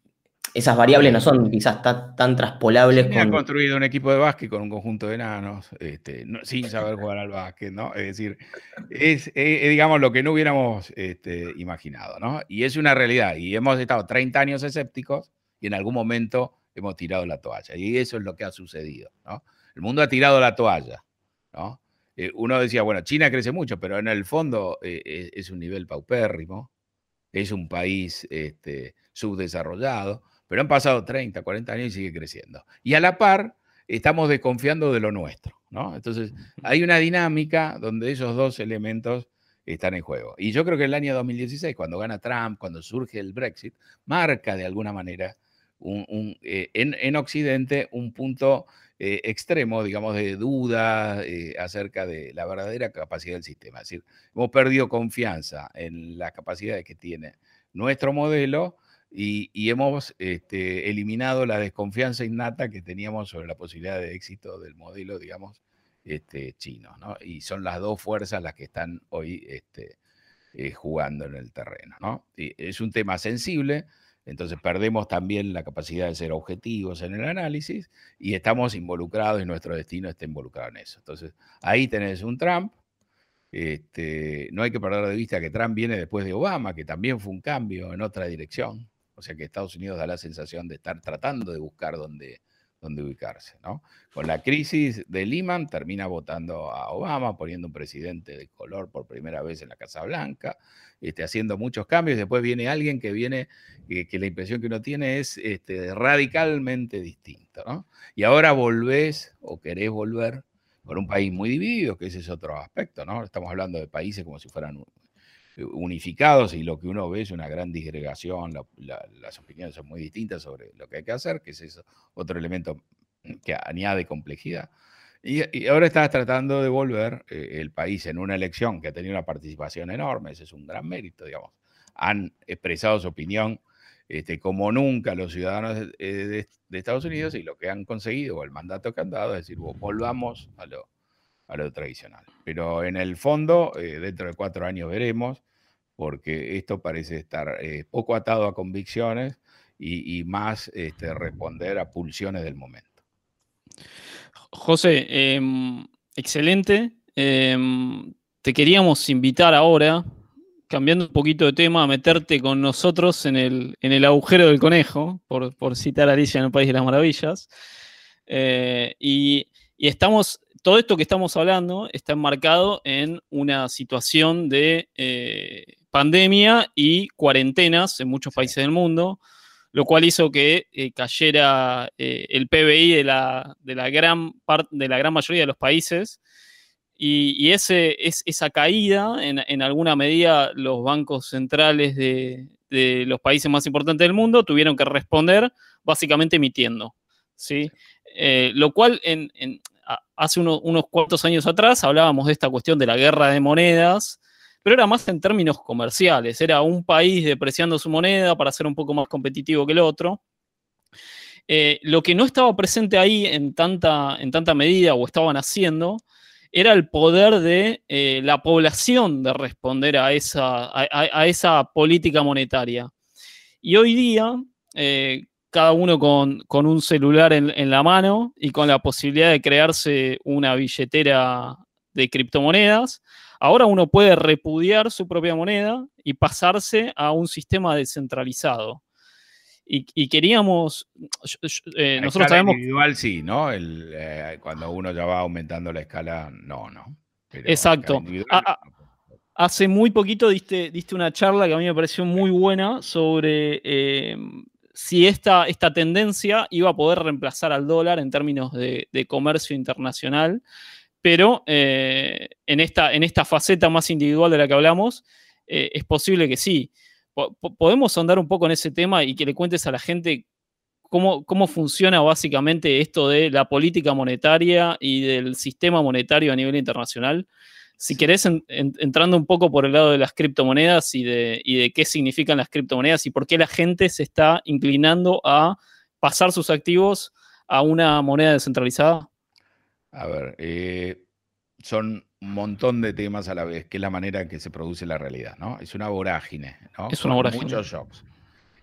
esas variables no son quizás tan, traspolables. Con... Ha construido un equipo de básquet con un conjunto de enanos, este, sin saber jugar al básquet, ¿no? Es decir, es, digamos lo que no hubiéramos este, imaginado, ¿no? Y es una realidad. Y hemos estado 30 años escépticos y en algún momento hemos tirado la toalla. Y eso es lo que ha sucedido, ¿no? El mundo ha tirado la toalla, ¿no? Eh, uno decía, bueno, China crece mucho, pero en el fondo eh, es, un nivel paupérrimo, es un país este, subdesarrollado pero han pasado 30, 40 años y sigue creciendo. Y a la par, estamos desconfiando de lo nuestro, ¿no? Entonces, hay una dinámica donde esos dos elementos están en juego. Y yo creo que el año 2016, cuando gana Trump, cuando surge el Brexit, marca de alguna manera un, eh, en, Occidente un punto eh, extremo, digamos, de duda eh, acerca de la verdadera capacidad del sistema. Es decir, hemos perdido confianza en la capacidad que tiene nuestro modelo y, hemos este, eliminado la desconfianza innata que teníamos sobre la posibilidad de éxito del modelo, digamos, este, chino. ¿no? Y son las dos fuerzas las que están hoy este, jugando en el terreno. ¿no? es un tema sensible entonces perdemos también la capacidad de ser objetivos en el análisis y estamos involucrados y nuestro destino está involucrado en eso. Entonces ahí tenés un Trump. Este, no hay que perder de vista que Trump viene después de Obama, que también fue un cambio en otra dirección. O sea que Estados Unidos da la sensación de estar tratando de buscar dónde, dónde ubicarse. ¿no? Con la crisis de Lehman termina votando a Obama, poniendo un presidente de color por primera vez en la Casa Blanca, este, haciendo muchos cambios. Después viene alguien que viene, que, la impresión que uno tiene es este, radicalmente distinto. ¿no? Y ahora volvés o querés volver por un país muy dividido, que ese es otro aspecto. ¿no? Estamos hablando de países como si fueran unificados y lo que uno ve es una gran disgregación, las opiniones son muy distintas sobre lo que hay que hacer, que es otro elemento que añade complejidad. Y, ahora estás tratando de volver eh, el país en una elección que ha tenido una participación enorme, ese es un gran mérito, digamos. Han expresado su opinión este, como nunca los ciudadanos de, Estados Unidos y lo que han conseguido, o el mandato que han dado, es decir, volvamos a lo, lo tradicional. Pero en el fondo, eh, dentro de cuatro años veremos, porque esto parece estar eh, poco atado a convicciones y, más este, responder a pulsiones del momento. José, em, excelente. Em, te queríamos invitar ahora, cambiando un poquito de tema, a meterte con nosotros en el, en el agujero del conejo, por, por, citar a Alicia en el País de las Maravillas. Eh, y, y estamos todo esto que estamos hablando está enmarcado en una situación de eh, pandemia y cuarentenas en muchos países del mundo, lo cual hizo que eh, cayera eh, el PBI de la, de la gran de la gran mayoría de los países. Y, ese, es, esa caída, en, alguna medida, los bancos centrales de, los países más importantes del mundo tuvieron que responder básicamente emitiendo. ¿sí? lo cual en, hace unos cuantos años atrás hablábamos de esta cuestión de la guerra de monedas, pero era más en términos comerciales. Era un país depreciando su moneda para ser un poco más competitivo que el otro. Eh, lo que no estaba presente ahí en tanta, en tanta medida o estaban haciendo era el poder de eh, la población de responder a esa, a, esa política monetaria. Y hoy día, eh, cada uno con, un celular en, la mano y con la posibilidad de crearse una billetera de criptomonedas. Ahora uno puede repudiar su propia moneda y pasarse a un sistema descentralizado. Y, queríamos, eh, nosotros sabemos... Individual sí, ¿no? Eh, cuando uno ya va aumentando la escala, no, ¿no? Exacto. hace muy poquito diste, diste una charla que a mí me pareció muy buena sobre eh, si esta, esta tendencia iba a poder reemplazar al dólar en términos de, comercio internacional, pero eh, en, esta, en esta faceta más individual de la que hablamos, eh, es posible que sí. podemos andar un poco en ese tema y que le cuentes a la gente cómo, cómo funciona básicamente esto de la política monetaria y del sistema monetario a nivel internacional si querés, entrando un poco por el lado de las criptomonedas y de, qué significan las criptomonedas y por qué la gente se está inclinando a pasar sus activos a una moneda descentralizada. A ver, eh, son un montón de temas a la vez, que es la manera en que se produce la realidad, ¿no? Es una vorágine, ¿no? Es una vorágine. Muchos shocks.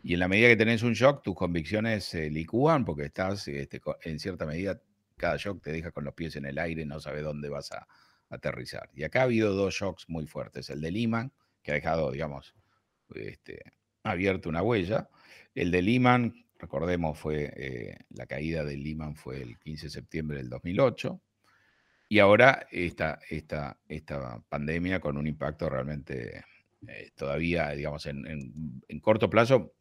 Y en la medida que tenés un shock, tus convicciones se licúan porque estás, este, en cierta medida, cada shock te deja con los pies en el aire, no sabes dónde vas a, aterrizar. Y acá ha habido dos shocks muy fuertes. El de Lehman, que ha dejado, digamos, este, abierto una huella. El de Lehman, recordemos, fue eh, la caída de Lehman fue el 15 de septiembre del 2008. Y ahora esta, esta, esta pandemia con un impacto realmente eh, todavía, digamos, en, corto plazo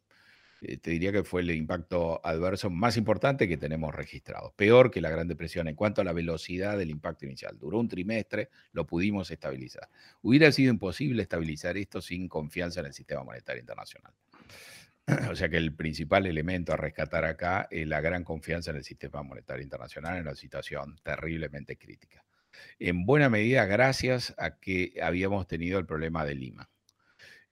eh, te diría que fue el impacto adverso más importante que tenemos registrado. Peor que la Gran Depresión en cuanto a la velocidad del impacto inicial. Duró un trimestre, lo pudimos estabilizar. Hubiera sido imposible estabilizar esto sin confianza en el sistema monetario internacional. O sea que el principal elemento a rescatar acá es la gran confianza en el sistema monetario internacional en una situación terriblemente crítica. En buena medida gracias a que habíamos tenido el problema de Lima.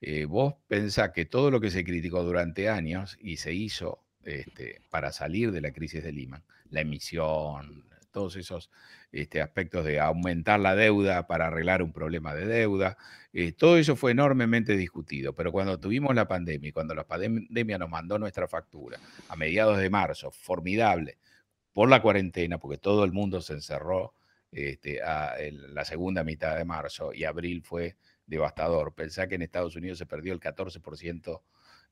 Eh, vos pensás que todo lo que se criticó durante años y se hizo este, para salir de la crisis de Lima, la emisión, todos esos este, aspectos de aumentar la deuda para arreglar un problema de deuda, eh, todo eso fue enormemente discutido. Pero cuando tuvimos la pandemia y cuando la pandemia nos mandó nuestra factura a mediados de marzo, formidable, por la cuarentena, porque todo el mundo se encerró este, en la segunda mitad de marzo y abril fue devastador. Pensá que en Estados Unidos se perdió el 14%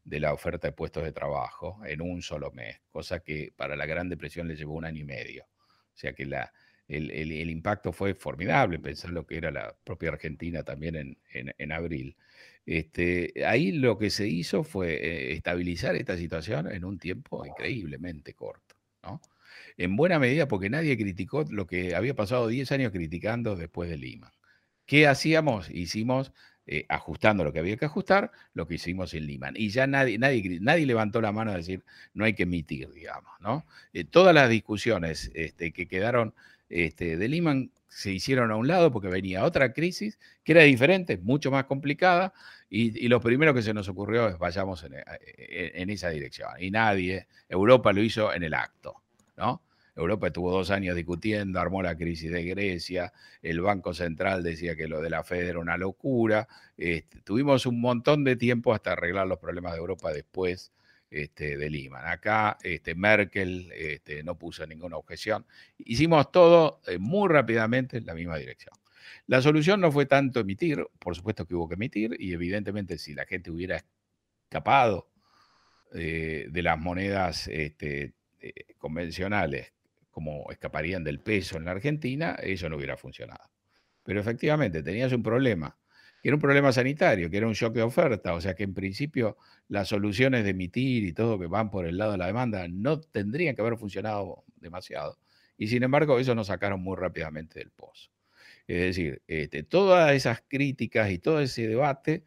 de la oferta de puestos de trabajo en un solo mes, cosa que para la Gran Depresión le llevó un año y medio. O sea que el, impacto fue formidable, pensar lo que era la propia Argentina también en, abril. Este, ahí lo que se hizo fue eh, estabilizar esta situación en un tiempo increíblemente corto. ¿no? En buena medida porque nadie criticó lo que había pasado 10 años criticando después de Lima. ¿Qué hacíamos? Hicimos, eh, ajustando lo que había que ajustar, lo que hicimos en Lima. Y ya nadie, nadie, nadie levantó la mano a decir, no hay que emitir, digamos, ¿no? Eh, todas las discusiones este, que quedaron este, de Lehman se hicieron a un lado porque venía otra crisis que era diferente, mucho más complicada, y, lo primero que se nos ocurrió es vayamos en, en, esa dirección. Y nadie, Europa lo hizo en el acto, ¿no? Europa estuvo dos años discutiendo, armó la crisis de Grecia, el Banco Central decía que lo de la Fed era una locura. Este, tuvimos un montón de tiempo hasta arreglar los problemas de Europa después este, de Lima. Acá este, Merkel este, no puso ninguna objeción. Hicimos todo eh, muy rápidamente en la misma dirección. La solución no fue tanto emitir, por supuesto que hubo que emitir, y evidentemente si la gente hubiera escapado eh, de las monedas este, eh, convencionales como escaparían del peso en la Argentina, eso no hubiera funcionado. Pero efectivamente, tenías un problema, que era un problema sanitario, que era un shock de oferta, o sea que en principio las soluciones de emitir y todo que van por el lado de la demanda no tendrían que haber funcionado demasiado. Y sin embargo, eso nos sacaron muy rápidamente del pozo. Es decir, este, todas esas críticas y todo ese debate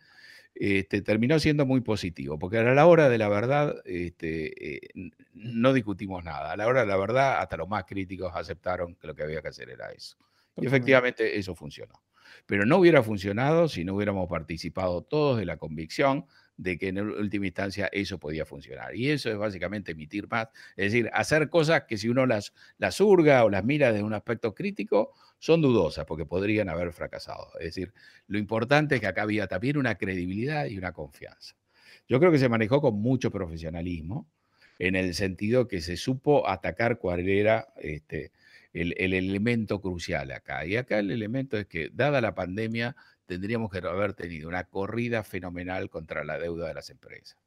este, terminó siendo muy positivo, porque a la hora de la verdad este, eh, no discutimos nada. A la hora de la verdad, hasta los más críticos aceptaron que lo que había que hacer era eso. Y efectivamente eso funcionó. Pero no hubiera funcionado si no hubiéramos participado todos de la convicción de que en última instancia eso podía funcionar. Y eso es básicamente emitir más, es decir, hacer cosas que si uno las, las hurga o las mira desde un aspecto crítico, son dudosas porque podrían haber fracasado. Es decir, lo importante es que acá había también una credibilidad y una confianza. Yo creo que se manejó con mucho profesionalismo, en el sentido que se supo atacar cuál era este, el, el, elemento crucial acá. Y acá el elemento es que, dada la pandemia, tendríamos que haber tenido una corrida fenomenal contra la deuda de las empresas.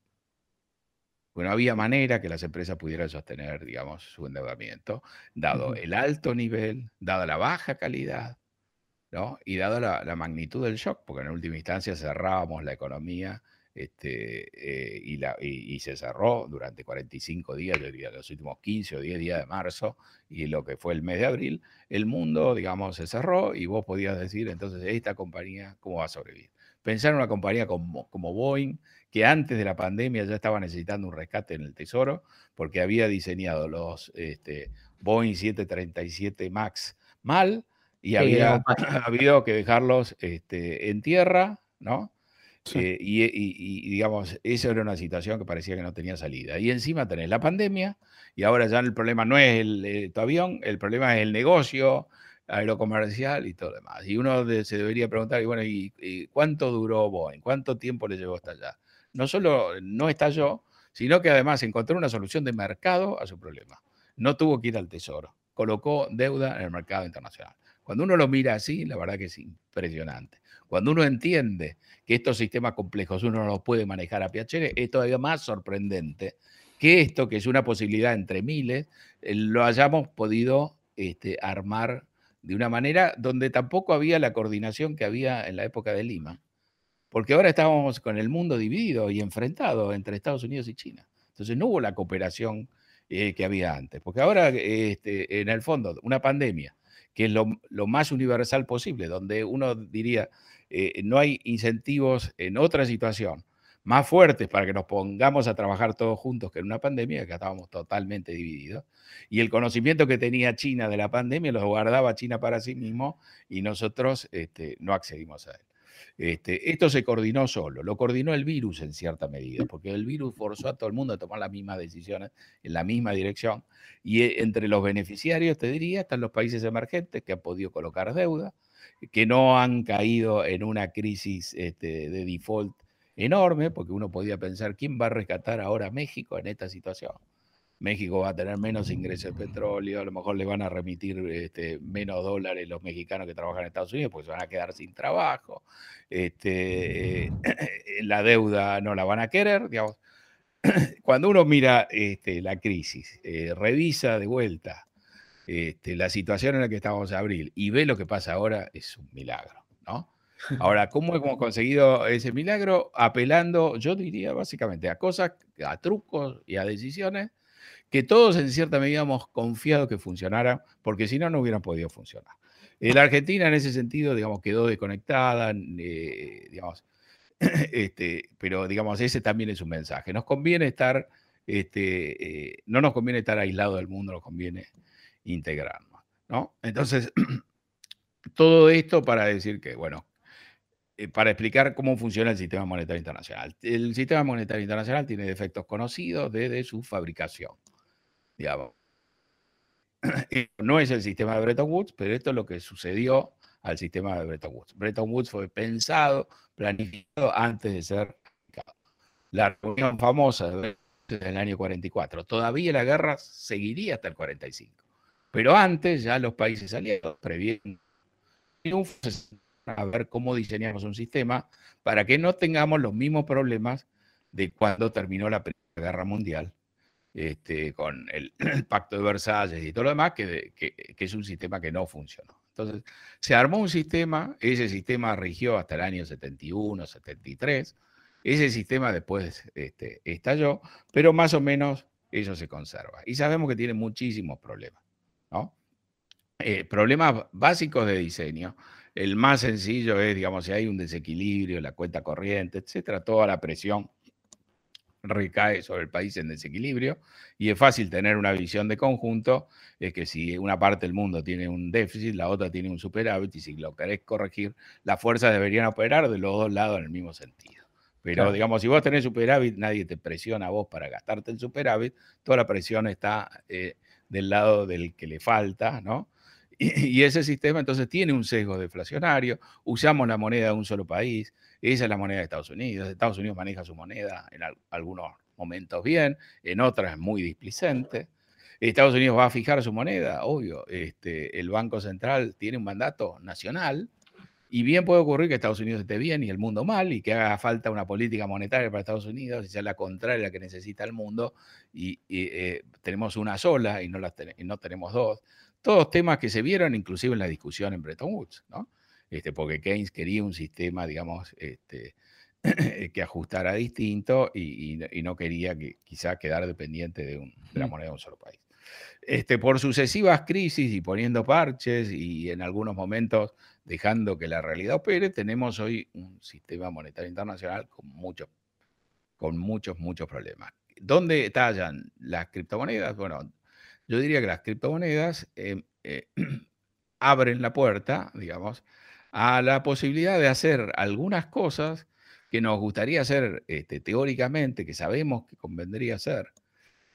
Bueno, había manera que las empresas pudieran sostener, digamos, su endeudamiento, dado el alto nivel, dada la baja calidad, ¿no? Y dado la, magnitud del shock, porque en última instancia cerrábamos la economía este, eh, y, la, y, se cerró durante 45 días, yo diría los últimos 15 o 10 días de marzo y lo que fue el mes de abril, el mundo, digamos, se cerró y vos podías decir, entonces, esta compañía, ¿cómo va a sobrevivir? Pensar en una compañía como, como Boeing, que antes de la pandemia ya estaba necesitando un rescate en el Tesoro, porque había diseñado los este, Boeing 737 MAX mal y había habido que dejarlos este, en tierra, ¿no? Eh, y, digamos, esa era una situación que parecía que no tenía salida. Y encima tenés la pandemia, y ahora ya el problema no es el, eh, tu avión, el problema es el negocio aerocomercial y todo lo demás. Y uno se debería preguntar, bueno, ¿y, cuánto duró Boeing? ¿Cuánto tiempo le llevó hasta allá? No solo no estalló, sino que además encontró una solución de mercado a su problema. No tuvo que ir al tesoro, colocó deuda en el mercado internacional. Cuando uno lo mira así, la verdad que es impresionante. Cuando uno entiende que estos sistemas complejos uno no los puede manejar a Piacere, es todavía más sorprendente que esto, que es una posibilidad entre miles, eh, lo hayamos podido este, armar de una manera donde tampoco había la coordinación que había en la época de Lima. Porque ahora estábamos con el mundo dividido y enfrentado entre Estados Unidos y China. Entonces no hubo la cooperación eh, que había antes, porque ahora, este, en el fondo, una pandemia, que es lo, más universal posible, donde uno diría, eh, no hay incentivos en otra situación más fuertes para que nos pongamos a trabajar todos juntos que en una pandemia, que estábamos totalmente divididos. Y el conocimiento que tenía China de la pandemia lo guardaba China para sí mismo y nosotros este, no accedimos a él. Este, esto se coordinó solo, lo coordinó el virus en cierta medida, porque el virus forzó a todo el mundo a tomar las mismas decisiones en la misma dirección. Y eh, entre los beneficiarios, te diría, están los países emergentes que han podido colocar deuda, que no han caído en una crisis este, de default enorme, porque uno podía pensar, ¿quién va a rescatar ahora a México en esta situación? México va a tener menos ingresos de petróleo, a lo mejor le van a remitir este, menos dólares los mexicanos que trabajan en Estados Unidos, porque se van a quedar sin trabajo, este, la deuda no la van a querer, digamos. Cuando uno mira este, la crisis, eh, revisa de vuelta este, la situación en la que estábamos en abril y ve lo que pasa ahora, es un milagro, ¿no? Ahora, ¿cómo hemos conseguido ese milagro? Apelando, yo diría básicamente, a cosas, a trucos y a decisiones que todos en cierta medida hemos confiado que funcionaran, porque si no, no hubieran podido funcionar. La Argentina en ese sentido, digamos, quedó desconectada, eh, digamos, este, pero digamos, ese también es un mensaje. Nos conviene estar, este, eh, no nos conviene estar aislados del mundo, nos conviene integrarnos, ¿no? Entonces, todo esto para decir que, bueno, eh, para explicar cómo funciona el sistema monetario internacional. El sistema monetario internacional tiene defectos conocidos desde su fabricación digamos. No es el sistema de Bretton Woods, pero esto es lo que sucedió al sistema de Bretton Woods. Bretton Woods fue pensado, planificado antes de ser la reunión famosa del año 44. Todavía la guerra seguiría hasta el 45. Pero antes ya los países aliados previeron a ver cómo diseñamos un sistema para que no tengamos los mismos problemas de cuando terminó la Primera Guerra Mundial este, con el, pacto de Versalles y todo lo demás, que, es un sistema que no funcionó. Entonces, se armó un sistema, ese sistema rigió hasta el año 71, 73, ese sistema después este, estalló, pero más o menos eso se conserva. Y sabemos que tiene muchísimos problemas, ¿no? Eh, problemas básicos de diseño. El más sencillo es, digamos, si hay un desequilibrio, la cuenta corriente, etcétera, toda la presión recae sobre el país en desequilibrio y es fácil tener una visión de conjunto, es que si una parte del mundo tiene un déficit, la otra tiene un superávit y si lo querés corregir, las fuerzas deberían operar de los dos lados en el mismo sentido. Pero digamos, si vos tenés superávit, nadie te presiona a vos para gastarte el superávit, toda la presión está eh, del lado del que le falta, ¿no? Y, y ese sistema entonces tiene un sesgo deflacionario, usamos la moneda de un solo país, esa es la moneda de Estados Unidos. Estados Unidos maneja su moneda en algunos momentos bien, en otras muy displicente. Estados Unidos va a fijar su moneda, obvio. Este, el Banco Central tiene un mandato nacional y bien puede ocurrir que Estados Unidos esté bien y el mundo mal y que haga falta una política monetaria para Estados Unidos y sea la contraria a la que necesita el mundo y, eh, tenemos una sola y no, y no tenemos dos. Todos temas que se vieron inclusive en la discusión en Bretton Woods, ¿no? Este, porque Keynes quería un sistema, digamos, este, que ajustara distinto y, no quería que quizá quedar dependiente de, la moneda de un solo país. Este, por sucesivas crisis y poniendo parches y en algunos momentos dejando que la realidad opere, tenemos hoy un sistema monetario internacional con muchos, con muchos, muchos problemas. ¿Dónde tallan las criptomonedas? Bueno, yo diría que las criptomonedas em, eh, abren la puerta, digamos, a la posibilidad de hacer algunas cosas que nos gustaría hacer este, teóricamente, que sabemos que convendría hacer,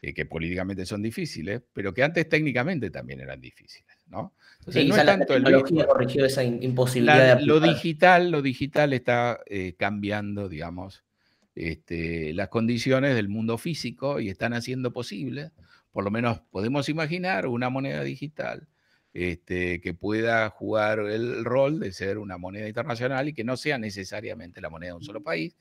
eh, que políticamente son difíciles, pero que antes técnicamente también eran difíciles. ¿no? Entonces, no es tanto el corrigió esa imposibilidad. lo digital, lo digital está eh, cambiando, digamos, este, las condiciones del mundo físico y están haciendo posible, por lo menos podemos imaginar una moneda digital este, que pueda jugar el rol de ser una moneda internacional y que no sea necesariamente la moneda de un solo país.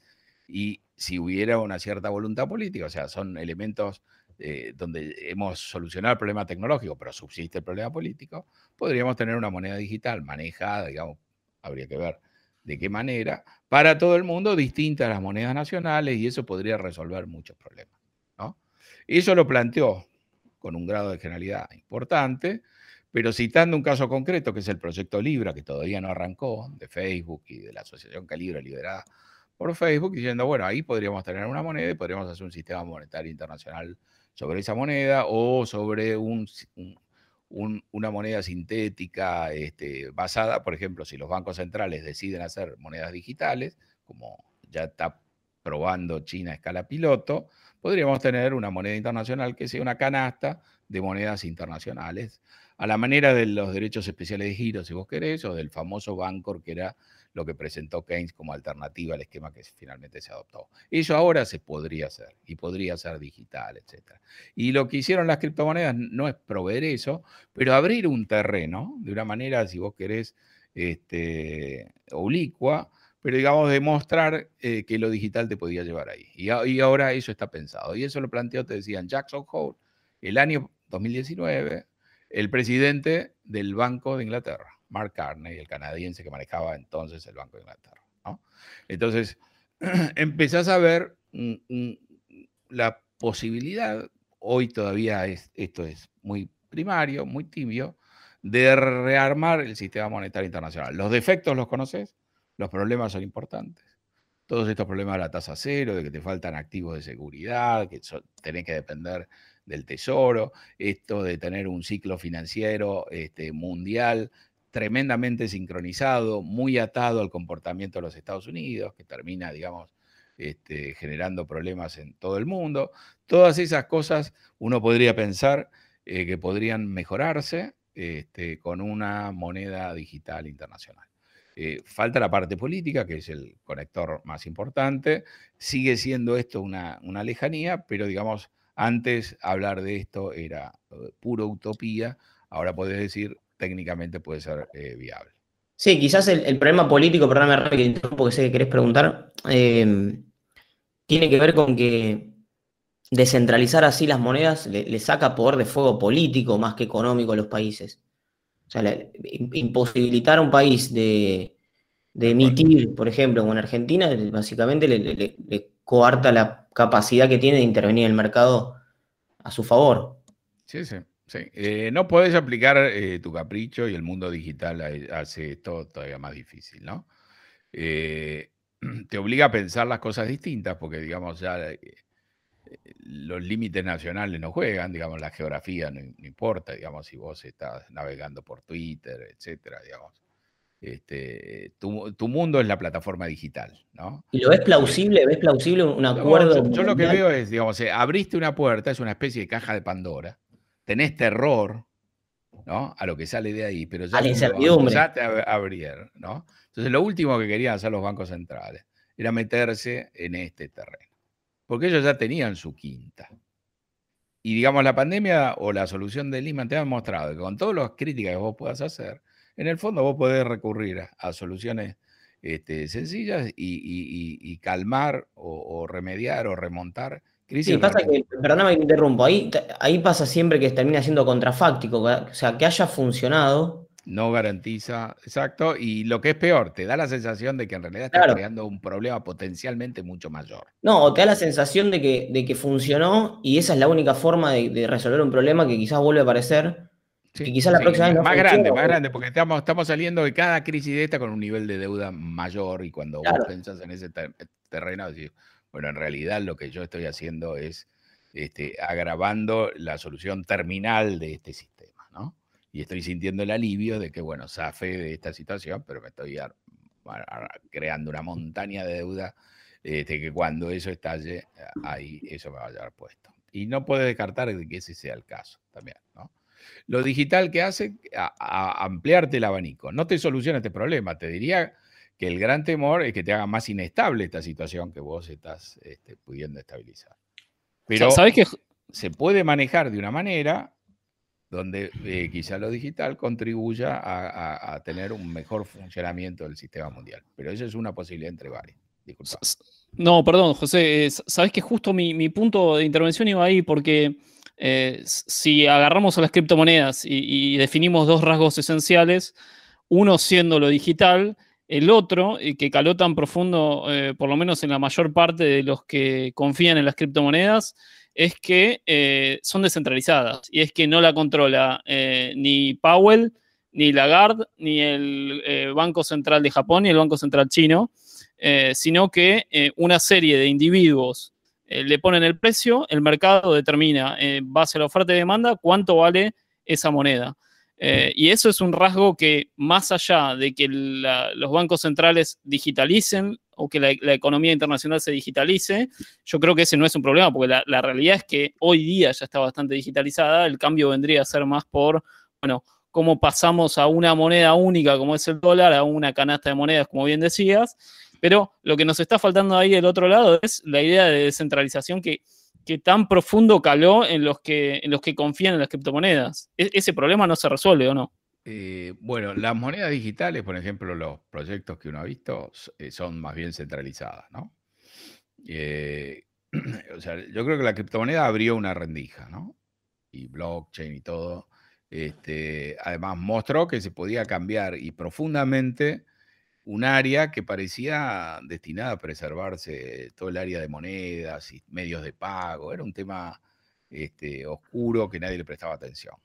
Y si hubiera una cierta voluntad política, o sea, son elementos eh, donde hemos solucionado el problema tecnológico, pero subsiste el problema político, podríamos tener una moneda digital manejada, digamos, habría que ver de qué manera, para todo el mundo, distinta a las monedas nacionales, y eso podría resolver muchos problemas. ¿no? Eso lo planteó con un grado de generalidad importante, pero citando un caso concreto, que es el proyecto Libra, que todavía no arrancó, de Facebook y de la asociación Calibra liderada por Facebook, diciendo, bueno, ahí podríamos tener una moneda y podríamos hacer un sistema monetario internacional sobre esa moneda o sobre un, una moneda sintética este, basada, por ejemplo, si los bancos centrales deciden hacer monedas digitales, como ya está probando China a escala piloto, podríamos tener una moneda internacional que sea una canasta de monedas internacionales, a la manera de los derechos especiales de giro, si vos querés, o del famoso Bancor, que era lo que presentó Keynes como alternativa al esquema que finalmente se adoptó. Eso ahora se podría hacer y podría ser digital, etc. Y lo que hicieron las criptomonedas no es proveer eso, pero abrir un terreno de una manera, si vos querés, este, oblicua, pero digamos demostrar eh, que lo digital te podía llevar ahí. Y, y, ahora eso está pensado. Y eso lo planteó, te decían, Jackson Hole, el año 2019, el presidente del Banco de Inglaterra. Mark Carney, el canadiense que manejaba entonces el Banco de Inglaterra. Entonces, empezás a ver la posibilidad, hoy todavía es, esto es muy primario, muy tibio, de rearmar el sistema monetario internacional. Los defectos los conoces, los problemas son importantes. Todos estos problemas de la tasa cero, de que te faltan activos de seguridad, que tenés que depender del tesoro, esto de tener un ciclo financiero este, mundial tremendamente sincronizado, muy atado al comportamiento de los Estados Unidos, que termina, digamos, este, generando problemas en todo el mundo. Todas esas cosas uno podría pensar eh, que podrían mejorarse este, con una moneda digital internacional. Eh, falta la parte política, que es el conector más importante. Sigue siendo esto una, una lejanía, pero digamos, antes hablar de esto era eh, pura utopía. Ahora podés decir, técnicamente puede ser eh, viable. Sí, quizás el, problema político, perdóname que interrumpo, que sé que querés preguntar, em, tiene que ver con que descentralizar así las monedas le, saca poder de fuego político más que económico a los países. O sea, imposibilitar a un país de, emitir, por ejemplo, como en Argentina, básicamente le, coarta la capacidad que tiene de intervenir en el mercado a su favor. Sí, sí. Sí, eh, no puedes aplicar eh, tu capricho y el mundo digital hace esto todavía más difícil, ¿no? Eh, te obliga a pensar las cosas distintas porque, digamos, ya los límites nacionales no juegan, digamos, la geografía no, importa, digamos, si vos estás navegando por Twitter, etcétera, digamos. Este, tu, mundo es la plataforma digital, ¿no? ¿Y lo ves plausible? ¿Ves plausible un acuerdo? yo, lo que veo es, digamos, abriste una puerta, es una especie de caja de Pandora, tenés terror, ¿no? A lo que sale de ahí, pero ya, ya te abrieron, ¿no? Entonces lo último que querían hacer los bancos centrales era meterse en este terreno, porque ellos ya tenían su quinta. Y digamos, la pandemia o la solución de Lima te ha mostrado que con todas las críticas que vos puedas hacer, en el fondo vos podés recurrir a, soluciones este, sencillas y, calmar o, remediar o remontar sí, pasa que, perdóname que interrumpo, ahí, ahí pasa siempre que termina siendo contrafáctico, o sea, que haya funcionado. No garantiza, exacto, y lo que es peor, te da la sensación de que en realidad está creando un problema potencialmente mucho mayor. No, o te da la sensación de que, de que funcionó y esa es la única forma de, resolver un problema que quizás vuelve a aparecer. Y quizás la próxima vez no Más grande, más grande, porque estamos, estamos saliendo de cada crisis de esta con un nivel de deuda mayor y cuando vos pensás en ese terreno, decís, bueno, en realidad lo que yo estoy haciendo es este, agravando la solución terminal de este sistema, ¿no? Y estoy sintiendo el alivio de que, bueno, safe de esta situación, pero me estoy creando una montaña de deuda este, que cuando eso estalle, ahí eso me va a llevar puesto. Y no puede descartar de que ese sea el caso también, ¿no? Lo digital que hace, a ampliarte el abanico, no te soluciona este problema, te diría que el gran temor es que te haga más inestable esta situación que vos estás este, pudiendo estabilizar. Pero ¿Sabes que... se puede manejar de una manera donde eh, quizá lo digital contribuya a, tener un mejor funcionamiento del sistema mundial. Pero eso es una posibilidad entre varias. Disculpa. No, perdón, José. Eh, Sabes que justo mi, punto de intervención iba ahí porque eh, si agarramos a las criptomonedas y, definimos dos rasgos esenciales, uno siendo lo digital el otro, y que caló tan profundo, eh, por lo menos en la mayor parte de los que confían en las criptomonedas, es que eh, son descentralizadas y es que no la controla eh, ni Powell, ni Lagarde, ni el eh, Banco Central de Japón, ni el Banco Central chino, sino que una serie de individuos le ponen el precio, el mercado determina, en base a la oferta y demanda, cuánto vale esa moneda. Eh, y eso es un rasgo que, más allá de que los bancos centrales digitalicen o que la, economía internacional se digitalice, yo creo que ese no es un problema, porque la, realidad es que hoy día ya está bastante digitalizada, el cambio vendría a ser más por, bueno, cómo pasamos a una moneda única como es el dólar, a una canasta de monedas, como bien decías, pero lo que nos está faltando ahí del otro lado es la idea de descentralización que tan profundo caló en los que, en los que confían en las criptomonedas. E, ¿Ese problema no se resuelve o no? Eh, bueno, las monedas digitales, por ejemplo, los proyectos que uno ha visto eh, son más bien centralizadas, ¿no? Eh, o sea, yo creo que la criptomoneda abrió una rendija, ¿no? Y blockchain y todo. Este, además mostró que se podía cambiar y profundamente un área que parecía destinada a preservarse, todo el área de monedas y medios de pago, era un tema este, oscuro que nadie le prestaba atención.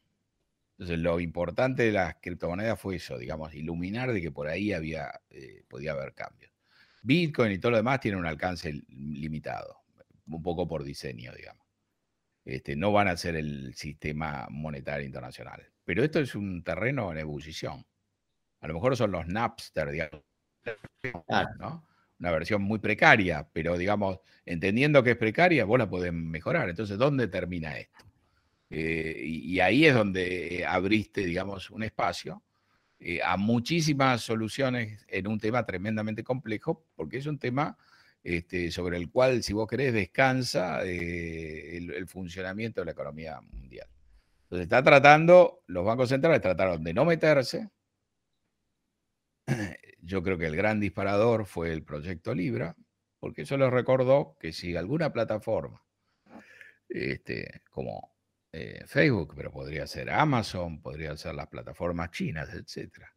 Entonces, lo importante de las criptomonedas fue eso, digamos, iluminar de que por ahí había, eh, podía haber cambios. Bitcoin y todo lo demás tienen un alcance limitado, un poco por diseño, digamos. Este, no van a ser el sistema monetario internacional. Pero esto es un terreno en ebullición. A lo mejor son los Napster, digamos, una versión muy precaria, pero digamos, entendiendo que es precaria, vos la podés mejorar. Entonces, ¿dónde termina esto? Eh, y, ahí es donde abriste, digamos, un espacio eh, a muchísimas soluciones en un tema tremendamente complejo, porque es un tema este, sobre el cual, si vos querés, descansa eh, el, el, funcionamiento de la economía mundial. Entonces, está tratando, los bancos centrales trataron de no meterse, yo creo que el gran disparador fue el proyecto Libra, porque eso les recordó que si alguna plataforma, este, como eh, Facebook, pero podría ser Amazon, podría ser las plataformas chinas, etcétera,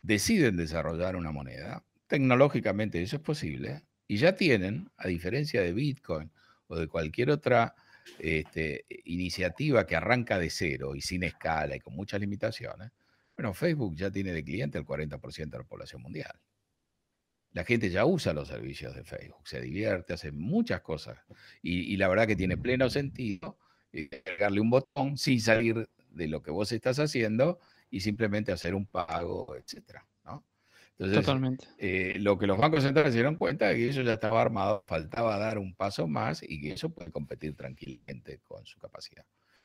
deciden desarrollar una moneda, tecnológicamente eso es posible, y ya tienen, a diferencia de Bitcoin o de cualquier otra este, iniciativa que arranca de cero y sin escala y con muchas limitaciones, bueno, Facebook ya tiene de cliente el 40% de la población mundial. La gente ya usa los servicios de Facebook, se divierte, hace muchas cosas. Y, la verdad que tiene pleno sentido cargarle un botón sin salir de lo que vos estás haciendo y simplemente hacer un pago, etcétera. Entonces, Totalmente. Eh, lo que los bancos centrales se dieron cuenta es que eso ya estaba armado, faltaba dar un paso más y que eso puede competir tranquilamente con su capacidad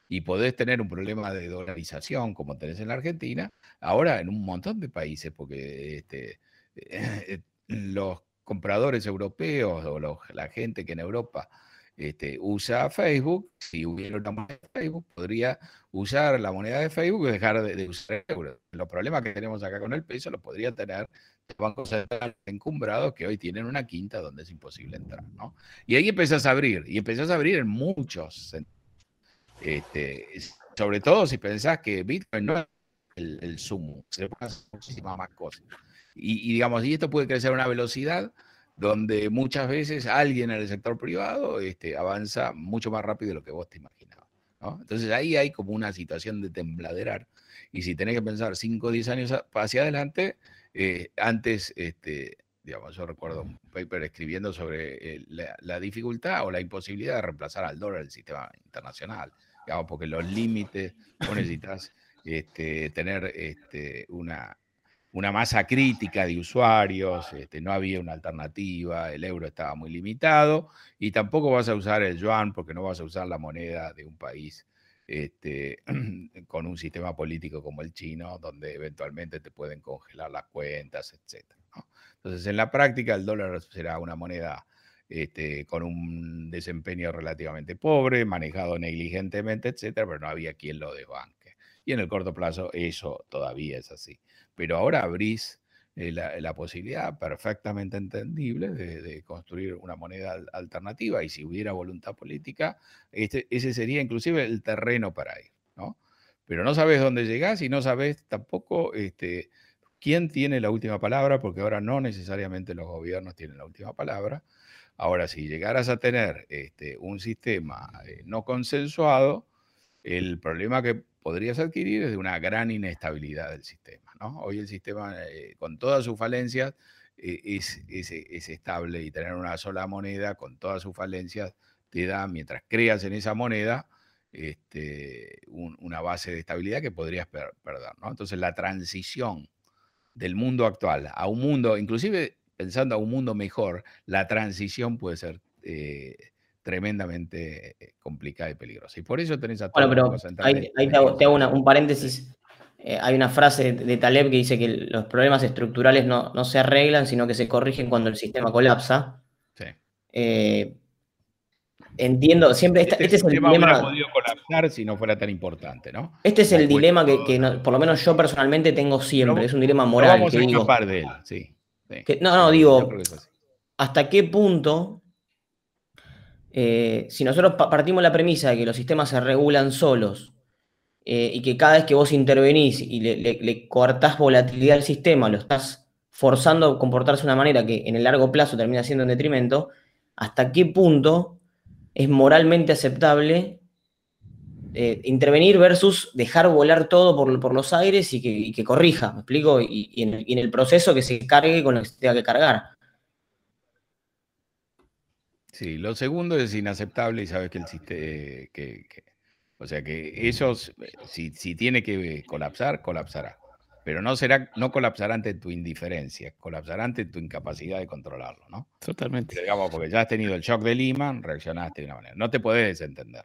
y podés tener un problema de dolarización como tenés en la Argentina, ahora en un montón de países, porque este, eh, los compradores europeos o la gente que en Europa este, usa Facebook, si hubiera una moneda de Facebook, podría usar la moneda de Facebook y dejar de, usar el euro. Los problemas que tenemos acá con el peso los podría tener los bancos encumbrados que hoy tienen una quinta donde es imposible entrar. ¿no? Y ahí empezás a abrir, y empezás a abrir en muchos sentidos este, sobre todo si pensás que Bitcoin no es el, el sumo, se pueden hacer muchísimas más cosas. Y, digamos, y esto puede crecer a una velocidad donde muchas veces alguien en el sector privado este, avanza mucho más rápido de lo que vos te imaginabas. Entonces ahí hay como una situación de tembladerar. Y si tenés que pensar 5 o 10 años hacia adelante, eh, antes este, digamos, yo recuerdo un paper escribiendo sobre eh, la, dificultad o la imposibilidad de reemplazar al dólar el sistema internacional porque los límites, vos necesitas este, tener este, una, masa crítica de usuarios, este, no había una alternativa, el euro estaba muy limitado y tampoco vas a usar el yuan porque no vas a usar la moneda de un país con un sistema político como el chino, donde eventualmente te pueden congelar las cuentas, etc. Entonces, en la práctica, el dólar será una moneda este, con un desempeño relativamente pobre, manejado negligentemente, etcétera, pero no había quien lo desbanque. Y en el corto plazo eso todavía es así. Pero ahora abrís eh, la, posibilidad perfectamente entendible de, construir una moneda alternativa y si hubiera voluntad política, este, ese sería inclusive el terreno para ir, ¿no? Pero no sabes dónde llegás y no sabes tampoco este, quién tiene la última palabra, porque ahora no necesariamente los gobiernos tienen la última palabra Ahora, si llegaras a tener este, un sistema eh, no consensuado, el problema que podrías adquirir es de una gran inestabilidad del sistema. ¿no? Hoy el sistema, eh, con todas sus falencias, es, es, estable y tener una sola moneda con todas sus falencias te da, mientras creas en esa moneda, este, una base de estabilidad que podrías perder. ¿no? Entonces la transición del mundo actual a un mundo, inclusive pensando a un mundo mejor, la transición puede ser eh, tremendamente eh, complicada y peligrosa. Y por eso tenés a todos bueno, pero ahí, te hago, un paréntesis. Eh, hay una frase de Taleb que dice que los problemas estructurales no, no, se arreglan, sino que se corrigen cuando el sistema colapsa. Sí. Entiendo, siempre este, este, es el dilema. podido colapsar si no fuera tan importante, ¿no? Este es el dilema que, por lo menos yo personalmente tengo siempre. es un dilema moral. vamos a digo, de él, sí. No, no, digo, ¿hasta qué punto, eh, si nosotros partimos la premisa de que los sistemas se regulan solos eh, y que cada vez que vos intervenís y le, le, coartás volatilidad al sistema, lo estás forzando a comportarse de una manera que en el largo plazo termina siendo en detrimento, ¿hasta qué punto es moralmente aceptable eh, intervenir versus dejar volar todo por, los aires y que, corrija, ¿me explico? Y, en el, proceso que se cargue con lo que se tenga que cargar. Sí, lo segundo es inaceptable y sabes que el sistema, que, o sea que eso, si, si tiene que colapsar, colapsará pero no será, no colapsará ante tu indiferencia, colapsará ante tu incapacidad de controlarlo, ¿no? Totalmente. digamos, porque ya has tenido el shock de Lima, reaccionaste de una manera. No te podés desentender.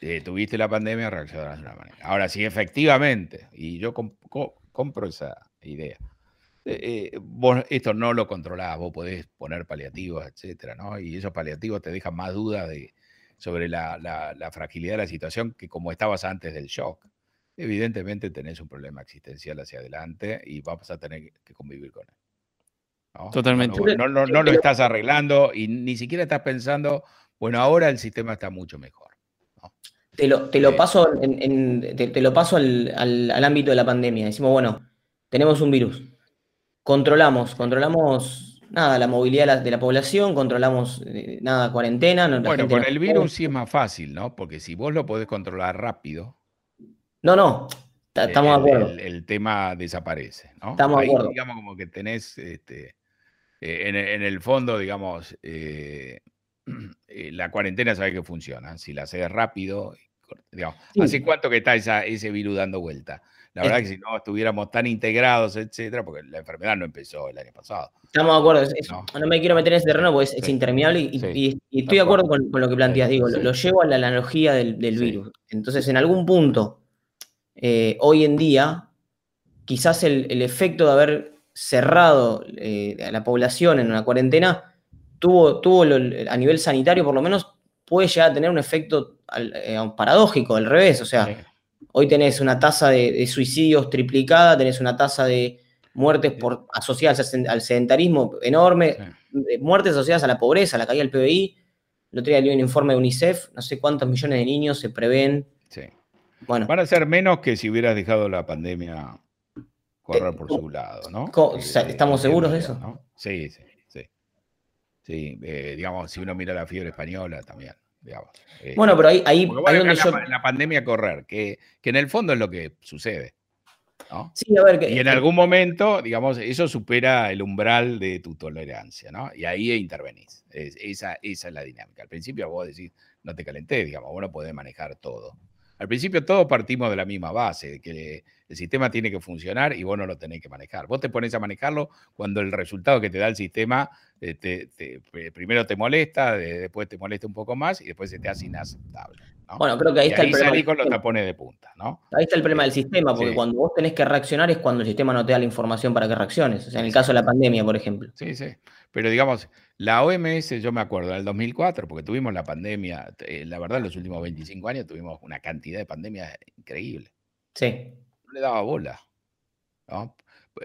Eh, tuviste la pandemia, reaccionaste de una manera. Ahora, si efectivamente, y yo compro esa idea, eh, eh, vos esto no lo controlás, vos podés poner paliativos, etcétera, ¿no? Y esos paliativos te dejan más dudas de, sobre la, la fragilidad de la situación que como estabas antes del shock evidentemente tenés un problema existencial hacia adelante y vamos a tener que convivir con él. Totalmente. No, lo estás arreglando y ni siquiera estás pensando, bueno, ahora el sistema está mucho mejor. Te, lo, te lo, eh, paso, en, te, lo paso al, ámbito de la pandemia. Decimos, bueno, tenemos un virus. Controlamos, controlamos nada, la movilidad de la, población, controlamos eh, nada, cuarentena. bueno, con el virus sí es más fácil, ¿no? Porque si vos lo podés controlar rápido, no, no, estamos el, de acuerdo. El, tema desaparece, ¿no? Estamos de acuerdo. Digamos como que tenés, este, eh, en, el fondo, digamos, eh, eh, la cuarentena sabe que funciona. Si la haces rápido, digamos, ¿hace cuánto que está ese virus dando vuelta? La verdad es que si no estuviéramos tan integrados, etcétera, porque la enfermedad no empezó el año pasado. Estamos de acuerdo. no. me quiero meter en ese terreno porque es, interminable y, estoy de acuerdo con, lo que planteas. Digo, lo, llevo a la analogía del, del virus. Entonces, en algún punto, eh, hoy en día, quizás el, efecto de haber cerrado eh, a la población en una cuarentena tuvo, tuvo a nivel sanitario, por lo menos, puede llegar a tener un efecto eh, paradójico, al revés. O sea, hoy tenés una tasa de, suicidios triplicada, tenés una tasa de muertes por, asociadas al sedentarismo enorme, muertes asociadas a la pobreza, a la caída del PBI. El otro día leí un informe de UNICEF, no sé cuántos millones de niños se prevén Van a ser menos que si hubieras dejado la pandemia correr por su lado, ¿no? ¿Estamos seguros de eso? Sí, sí, sí. Sí, eh, digamos, si uno mira la fiebre española también, digamos. Eh, bueno, pero ahí, ahí, la, pandemia correr, que, que en el fondo es lo que sucede. ¿no? Sí, a ver, y en algún momento, digamos, eso supera el umbral de tu tolerancia, ¿no? Y ahí intervenís. esa, esa es la dinámica. Al principio vos decís, no te calenté, digamos, vos no podés manejar todo. Al principio todos partimos de la misma base, de que el sistema tiene que funcionar y vos no lo tenés que manejar. Vos te pones a manejarlo cuando el resultado que te da el sistema eh, primero te molesta, después te molesta un poco más y después se te hace inaceptable. Bueno, creo que ahí está el problema. con los tapones de punta, ¿no? Ahí está el problema del sistema, porque cuando vos tenés que reaccionar es cuando el sistema no te da la información para que reacciones. O sea, en el caso de la pandemia, por ejemplo. Sí, sí. Pero digamos, la OMS, yo me acuerdo, en el 2004, porque tuvimos la pandemia, eh, la verdad, en los últimos 25 años tuvimos una cantidad de pandemias increíble. Sí. No le daba bola.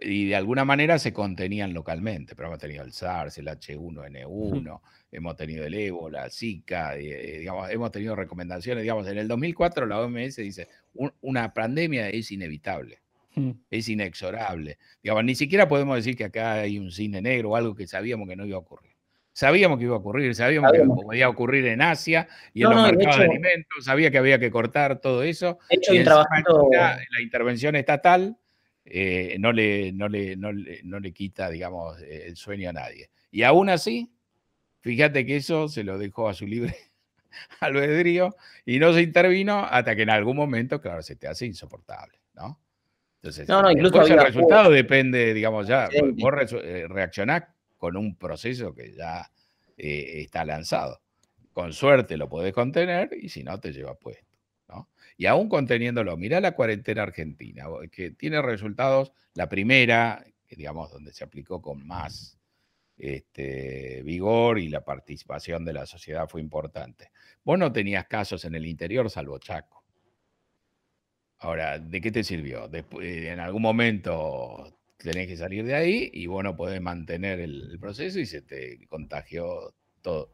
Y de alguna manera se contenían localmente, pero hemos tenido el SARS, el H1N1, hemos tenido el ébola, Zika, eh, digamos, hemos tenido recomendaciones, digamos, en el 2004 la OMS dice, una pandemia es inevitable. Es inexorable. Digamos, ni siquiera podemos decir que acá hay un cine negro o algo que sabíamos que no iba a ocurrir. Sabíamos que iba a ocurrir, sabíamos, que podía ocurrir en Asia y en los mercados de alimentos, sabía que había que cortar todo eso. De hecho, trabajando... la, intervención estatal eh, no, le, no, le, no, le, quita, digamos, el sueño a nadie. Y aún así, fíjate que eso se lo dejó a su libre albedrío y no se intervino hasta que en algún momento, claro, se te hace insoportable, ¿no? Entonces, no, no, incluso el resultado depende, digamos, ya, vos eh, reaccionás con un proceso que ya eh, está lanzado. Con suerte lo podés contener y si no, te lleva puesto. Y aún conteniéndolo, mirá la cuarentena argentina, que tiene resultados, la primera, digamos, donde se aplicó con más este, vigor y la participación de la sociedad fue importante. Vos no tenías casos en el interior salvo Chaco. Ahora, ¿de qué te sirvió? Después, en algún momento tenés que salir de ahí y vos no podés mantener el, proceso y se te contagió todo,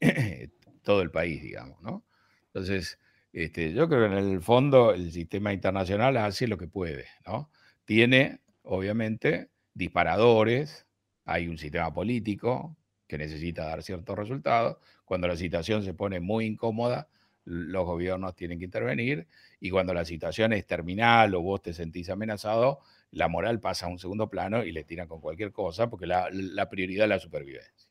todo el país, digamos, ¿no? Entonces, este, yo creo que en el fondo el sistema internacional hace lo que puede, ¿no? Tiene, obviamente, disparadores, hay un sistema político que necesita dar ciertos resultados. Cuando la situación se pone muy incómoda, los gobiernos tienen que intervenir y cuando la situación es terminal o vos te sentís amenazado, la moral pasa a un segundo plano y le tiran con cualquier cosa porque la, prioridad es la supervivencia.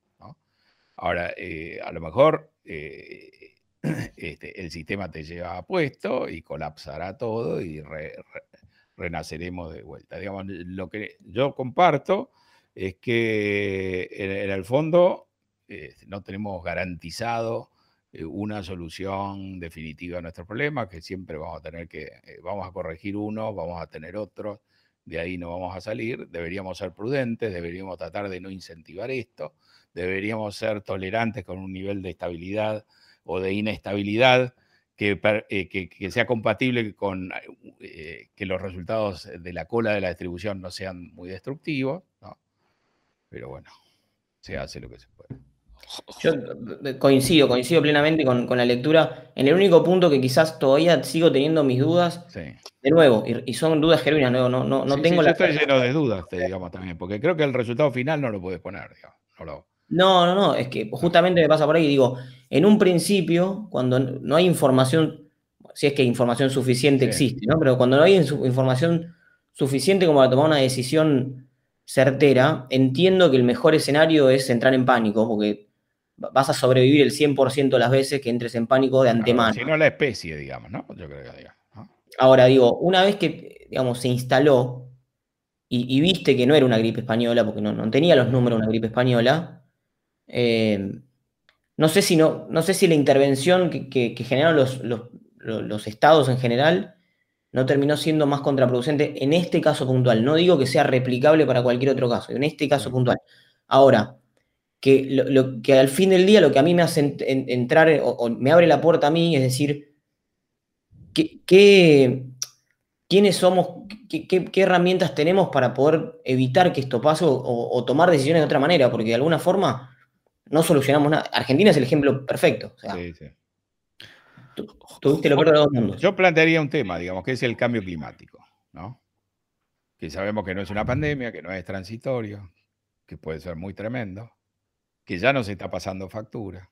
Ahora, eh, a lo mejor eh, este, el sistema te lleva puesto y colapsará todo y renaceremos de vuelta. Digamos, lo que yo comparto es que en, el fondo eh, no tenemos garantizado una solución definitiva a nuestro problema, que siempre vamos a tener que, vamos a corregir uno, vamos a tener otros, de ahí no vamos a salir, deberíamos ser prudentes, deberíamos tratar de no incentivar esto, deberíamos ser tolerantes con un nivel de estabilidad o de inestabilidad que, eh, sea compatible con eh, que los resultados de la cola de la distribución no sean muy destructivos, pero bueno, se hace lo que se puede. Yo eh, coincido, coincido plenamente con, la lectura. En el único punto que quizás todavía sigo teniendo mis dudas, de nuevo, y, son dudas genuinas, no, no, no, no tengo la. Yo estoy lleno de dudas, digamos, también, porque creo que el resultado final no lo puedes poner, digamos. No, no, no, es que justamente me pasa por ahí, digo, en un principio, cuando no hay información, si es que información suficiente existe, ¿no? Pero cuando no hay información suficiente como para tomar una decisión certera, entiendo que el mejor escenario es entrar en pánico, porque vas a sobrevivir el 100% de las veces que entres en pánico de antemano. si no la especie, digamos, ¿no? Yo creo que Ahora digo, una vez que, digamos, se instaló y, viste que no era una gripe española, porque no, tenía los números de una gripe española, eh, no, sé si no, no sé si la intervención que, generaron los, los, estados en general no terminó siendo más contraproducente en este caso puntual. No digo que sea replicable para cualquier otro caso, en este caso puntual. Ahora, que, lo, que al fin del día lo que a mí me hace entrar o, me abre la puerta a mí es decir, ¿qué, quiénes somos, qué, herramientas tenemos para poder evitar que esto pase o, tomar decisiones de otra manera? Porque de alguna forma no solucionamos nada. Argentina es el ejemplo perfecto. sí, sí. Tuviste lo peor de dos mundos. Yo plantearía un tema, digamos, que es el cambio climático, ¿no? Que sabemos que no es una pandemia, que no es transitorio, que puede ser muy tremendo que ya nos está pasando factura,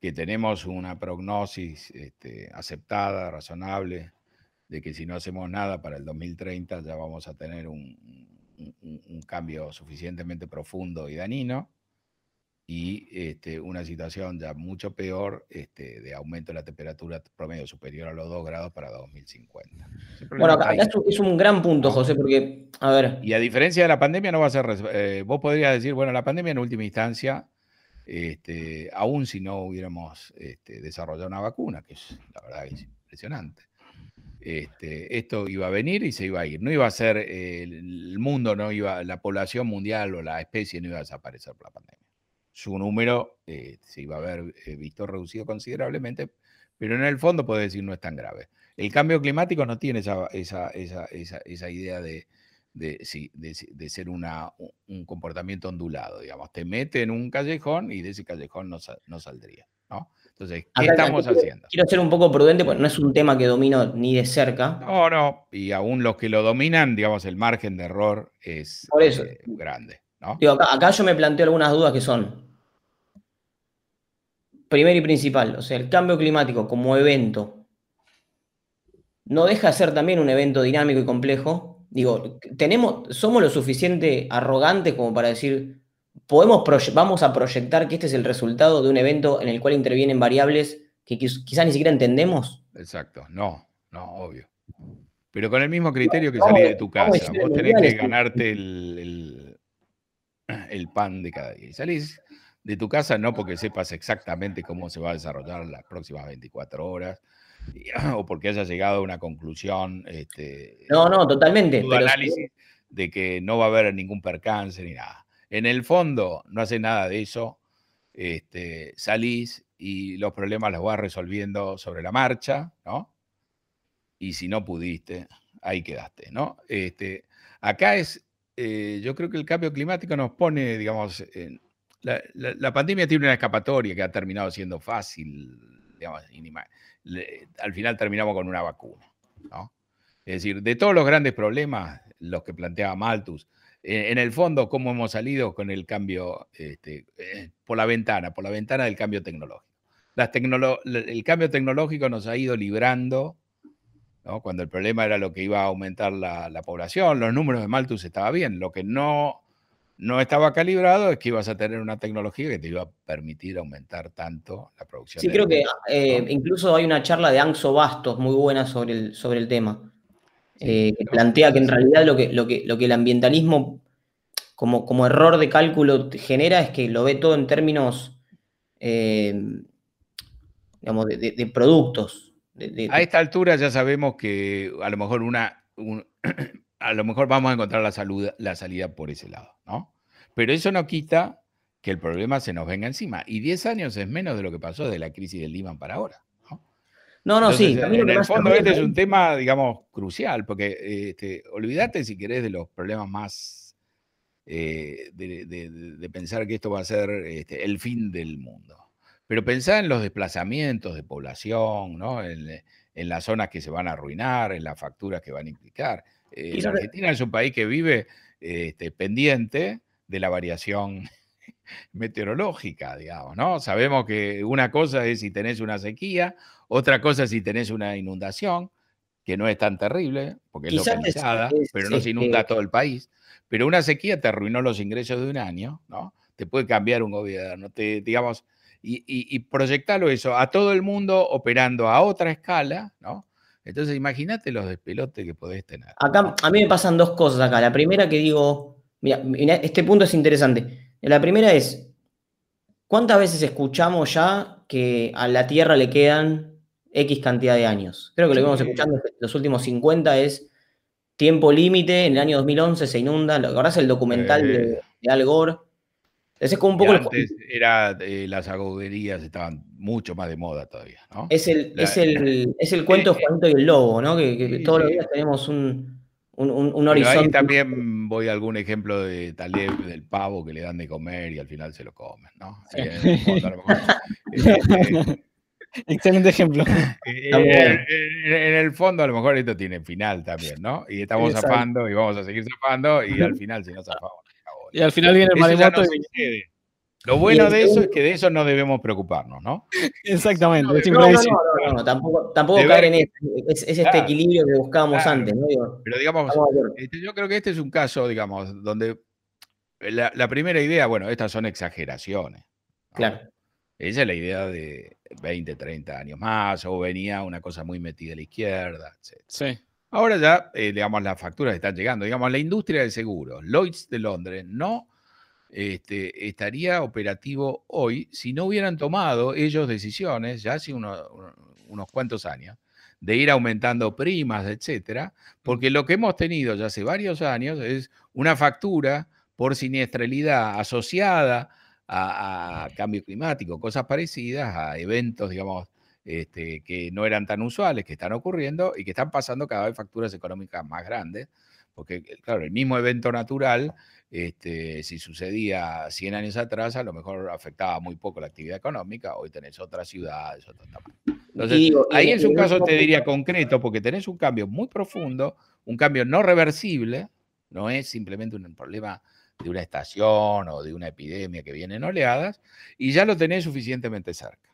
que tenemos una prognosis este, aceptada, razonable, de que si no hacemos nada para el 2030 ya vamos a tener un, cambio suficientemente profundo y dañino, y este, una situación ya mucho peor este, de aumento de la temperatura promedio superior a los 2 grados para 2050. Bueno, acá, es un gran punto, José, porque, a ver. Y a diferencia de la pandemia, no va a ser. Eh, vos podrías decir, bueno, la pandemia en última instancia este, aún si no hubiéramos este, desarrollado una vacuna, que es la verdad es impresionante. Este, esto iba a venir y se iba a ir. No iba a ser el mundo, no iba, la población mundial o la especie no iba a desaparecer por la pandemia. Su número eh, se iba a haber eh, visto reducido considerablemente, pero en el fondo puede decir no es tan grave. El cambio climático no tiene esa, esa idea de, de, de, ser una, un comportamiento ondulado, digamos. Te mete en un callejón y de ese callejón no, no saldría, ¿no? Entonces, ¿qué estamos haciendo? Quiero ser un poco prudente porque no es un tema que domino ni de cerca. No, no, y aún los que lo dominan, digamos, el margen de error es Por eso. Eh, grande, ¿no? Digo, acá, yo me planteo algunas dudas que son, primero y principal, o sea, el cambio climático como evento no deja de ser también un evento dinámico y complejo. Digo, tenemos, somos lo suficiente arrogantes como para decir, podemos vamos a proyectar que este es el resultado de un evento en el cual intervienen variables que quizás ni siquiera entendemos. Exacto, no, no, obvio. Pero con el mismo criterio que salir de tu casa. Vos tenés que ganarte el, el, pan de cada día. Y salís de tu casa no porque sepas exactamente cómo se va a desarrollar las próximas 24 horas o porque hayas llegado a una conclusión. Este, no, no, totalmente. Tu análisis de que no va a haber ningún percance ni nada. En el fondo, no hace nada de eso. Este, salís y los problemas los vas resolviendo sobre la marcha, ¿no? Y si no pudiste, ahí quedaste, ¿no? Este, acá es, eh, yo creo que el cambio climático nos pone, digamos, la, pandemia tiene una escapatoria que ha terminado siendo fácil, digamos, al final terminamos con una vacuna. ¿no? Es decir, de todos los grandes problemas, los que planteaba Malthus, en el fondo, ¿cómo hemos salido con el cambio este, eh, por la ventana, por la ventana del cambio tecnológico? El cambio tecnológico nos ha ido librando, ¿no? cuando el problema era lo que iba a aumentar la, la población, los números de Malthus estaba bien, lo que no no estaba calibrado, es que ibas a tener una tecnología que te iba a permitir aumentar tanto la producción. Sí, creo que eh, incluso hay una charla de Anxo Bastos muy buena sobre el, sobre el tema, eh, que plantea que en realidad lo que, lo que, lo que el ambientalismo como, como error de cálculo genera es que lo ve todo en términos, eh, digamos, de, productos. A esta altura ya sabemos que a lo mejor una... a lo mejor vamos a encontrar la, salud, la salida por ese lado, ¿no? Pero eso no quita que el problema se nos venga encima. Y 10 años es menos de lo que pasó de la crisis del Líbano para ahora. No, no, no sí. En, el fondo este es un tema, digamos, crucial, porque este, olvídate si querés de los problemas más eh, de, pensar que esto va a ser este, el fin del mundo. Pero pensá en los desplazamientos de población, ¿no? en, en las zonas que se van a arruinar, en las facturas que van a implicar. Eh, la Argentina es un país que vive este, pendiente de la variación meteorológica, digamos, ¿no? Sabemos que una cosa es si tenés una sequía, otra cosa es si tenés una inundación, que no es tan terrible, porque es localizada, pero no se inunda todo el país. Pero una sequía te arruinó los ingresos de un año, ¿no? Te puede cambiar un gobierno, te, digamos, y, y, proyectarlo eso a todo el mundo operando a otra escala, ¿no? Entonces, imagínate los despelotes que podés tener. Acá, a mí me pasan dos cosas acá. La primera que digo, mira, este punto es interesante. La primera es, ¿cuántas veces escuchamos ya que a la Tierra le quedan X cantidad de años? Creo que lo que vamos escuchando los últimos 50 es tiempo límite, en el año 2011 se inunda, ¿lo es el documental de, de Al Gore? Es como un poco antes era, eh, las agoderías estaban mucho más de moda todavía, ¿no? Es el, es el, es el cuento eh, Juanito y el Lobo, ¿no? Que, todos los días tenemos un, un, un horizonte. Ahí también voy a algún ejemplo de Taleb, del pavo que le dan de comer y al final se lo comen, ¿no? Excelente ejemplo. En, el fondo, a lo mejor esto tiene final también, ¿no? Y estamos zafando y vamos a seguir zafando y al final, si no zafamos, y al final viene el maremoto. y... Lo bueno de eso es que de eso no debemos preocuparnos, ¿no? Exactamente. No, no, no, tampoco, tampoco caer en esto. Es, este equilibrio que buscábamos antes, ¿no? pero digamos, este, yo creo que este es un caso, digamos, donde la, primera idea, bueno, estas son exageraciones. Claro. Esa es la idea de 20, 30 años más, o venía una cosa muy metida a la izquierda, etc. Sí. Ahora ya, eh, digamos, las facturas están llegando. Digamos, la industria del seguro, Lloyds de Londres, no este, estaría operativo hoy si no hubieran tomado ellos decisiones, ya hace unos cuantos años, de ir aumentando primas, etcétera, porque lo que hemos tenido ya hace varios años es una factura por siniestralidad asociada a, a cambio climático, cosas parecidas, a eventos, digamos, este, que no eran tan usuales, que están ocurriendo y que están pasando cada vez facturas económicas más grandes, porque eh, claro, el mismo evento natural, este, si sucedía 100 años atrás, a lo mejor afectaba muy poco la actividad económica, hoy tenés otras ciudades, otro tamaño. Entonces, ahí es un caso, te diría, concreto, porque tenés un cambio muy profundo, un cambio no reversible, no es simplemente un problema de una estación o de una epidemia que viene en oleadas, y ya lo tenés suficientemente cerca.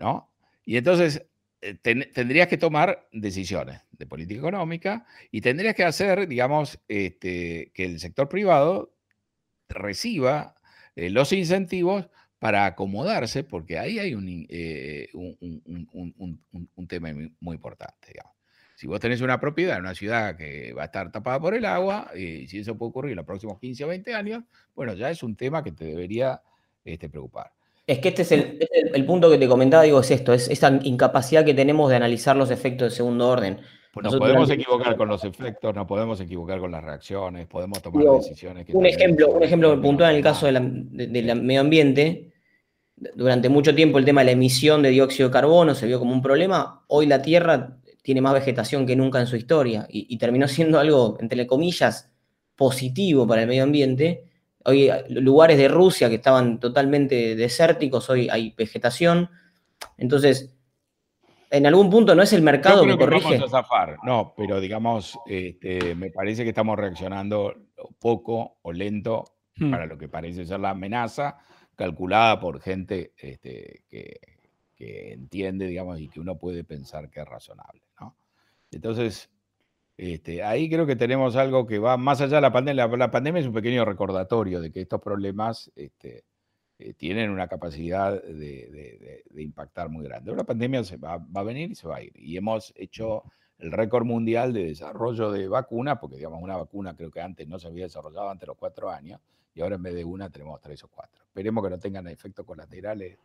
¿No? Y entonces eh, tendrías que tomar decisiones de política económica y tendrías que hacer, digamos, este, que el sector privado reciba eh, los incentivos para acomodarse, porque ahí hay un, eh, un, tema muy, importante. Digamos. Si vos tenés una propiedad en una ciudad que va a estar tapada por el agua, y si eso puede ocurrir en los próximos 15 o 20 años, bueno, ya es un tema que te debería este, preocupar. Es que este es el, punto que te comentaba, digo, es esto, es esa incapacidad que tenemos de analizar los efectos de segundo orden. Pues nos podemos equivocar con los efectos, nos podemos equivocar con las reacciones, podemos tomar decisiones. un, ejemplo, un ejemplo puntual en el caso del medio ambiente, durante mucho tiempo el tema de la emisión de dióxido de carbono se vio como un problema, hoy la Tierra tiene más vegetación que nunca en su historia y terminó siendo algo, entre comillas, positivo para el medio ambiente, Hoy lugares de Rusia que estaban totalmente desérticos, hoy hay vegetación. Entonces, en algún punto no es el mercado que corrige. Vamos a zafar. No, pero digamos, este, me parece que estamos reaccionando poco o lento hmm. para lo que parece ser la amenaza calculada por gente este, que, que, entiende, digamos, y que uno puede pensar que es razonable. ¿no? Entonces, este, ahí creo que tenemos algo que va más allá de la pandemia. La, pandemia es un pequeño recordatorio de que estos problemas este, eh, tienen una capacidad de, impactar muy grande. La pandemia se va, a venir y se va a ir. Y hemos hecho el récord mundial de desarrollo de vacunas, porque digamos una vacuna creo que antes no se había desarrollado antes de los cuatro años, y ahora en vez de una tenemos tres o cuatro. Esperemos que no tengan efectos colaterales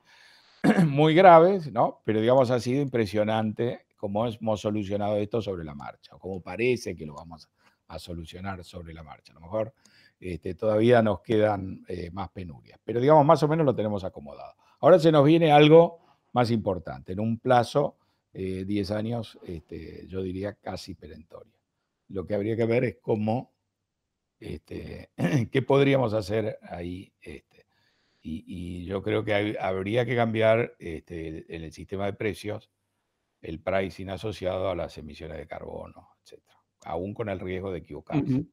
muy graves, ¿no? Pero digamos ha sido impresionante cómo hemos solucionado esto sobre la marcha, o cómo parece que lo vamos a solucionar sobre la marcha. A lo mejor este, todavía nos quedan eh, más penurias, pero digamos, más o menos lo tenemos acomodado. Ahora se nos viene algo más importante, en un plazo, eh, 10 años, este, yo diría casi perentorio. Lo que habría que ver es cómo, este, qué podríamos hacer ahí. Y, yo creo que habría que cambiar este, el sistema de precios el pricing asociado a las emisiones de carbono, etc. Aún con el riesgo de equivocarse.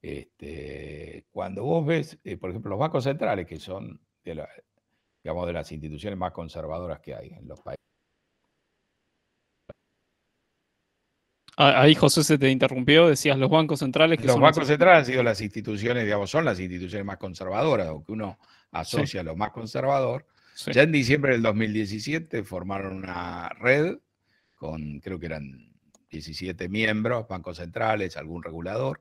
Este, cuando vos ves, eh, por ejemplo, los bancos centrales, que son de, digamos, de las instituciones más conservadoras que hay en los países. Ah, ahí José se te interrumpió, decías los bancos centrales. los bancos centrales han sido las instituciones, digamos, son las instituciones más conservadoras, o que uno asocia a lo más conservador, ya en diciembre del 2017 formaron una red con, creo que eran 17 miembros, bancos centrales, algún regulador,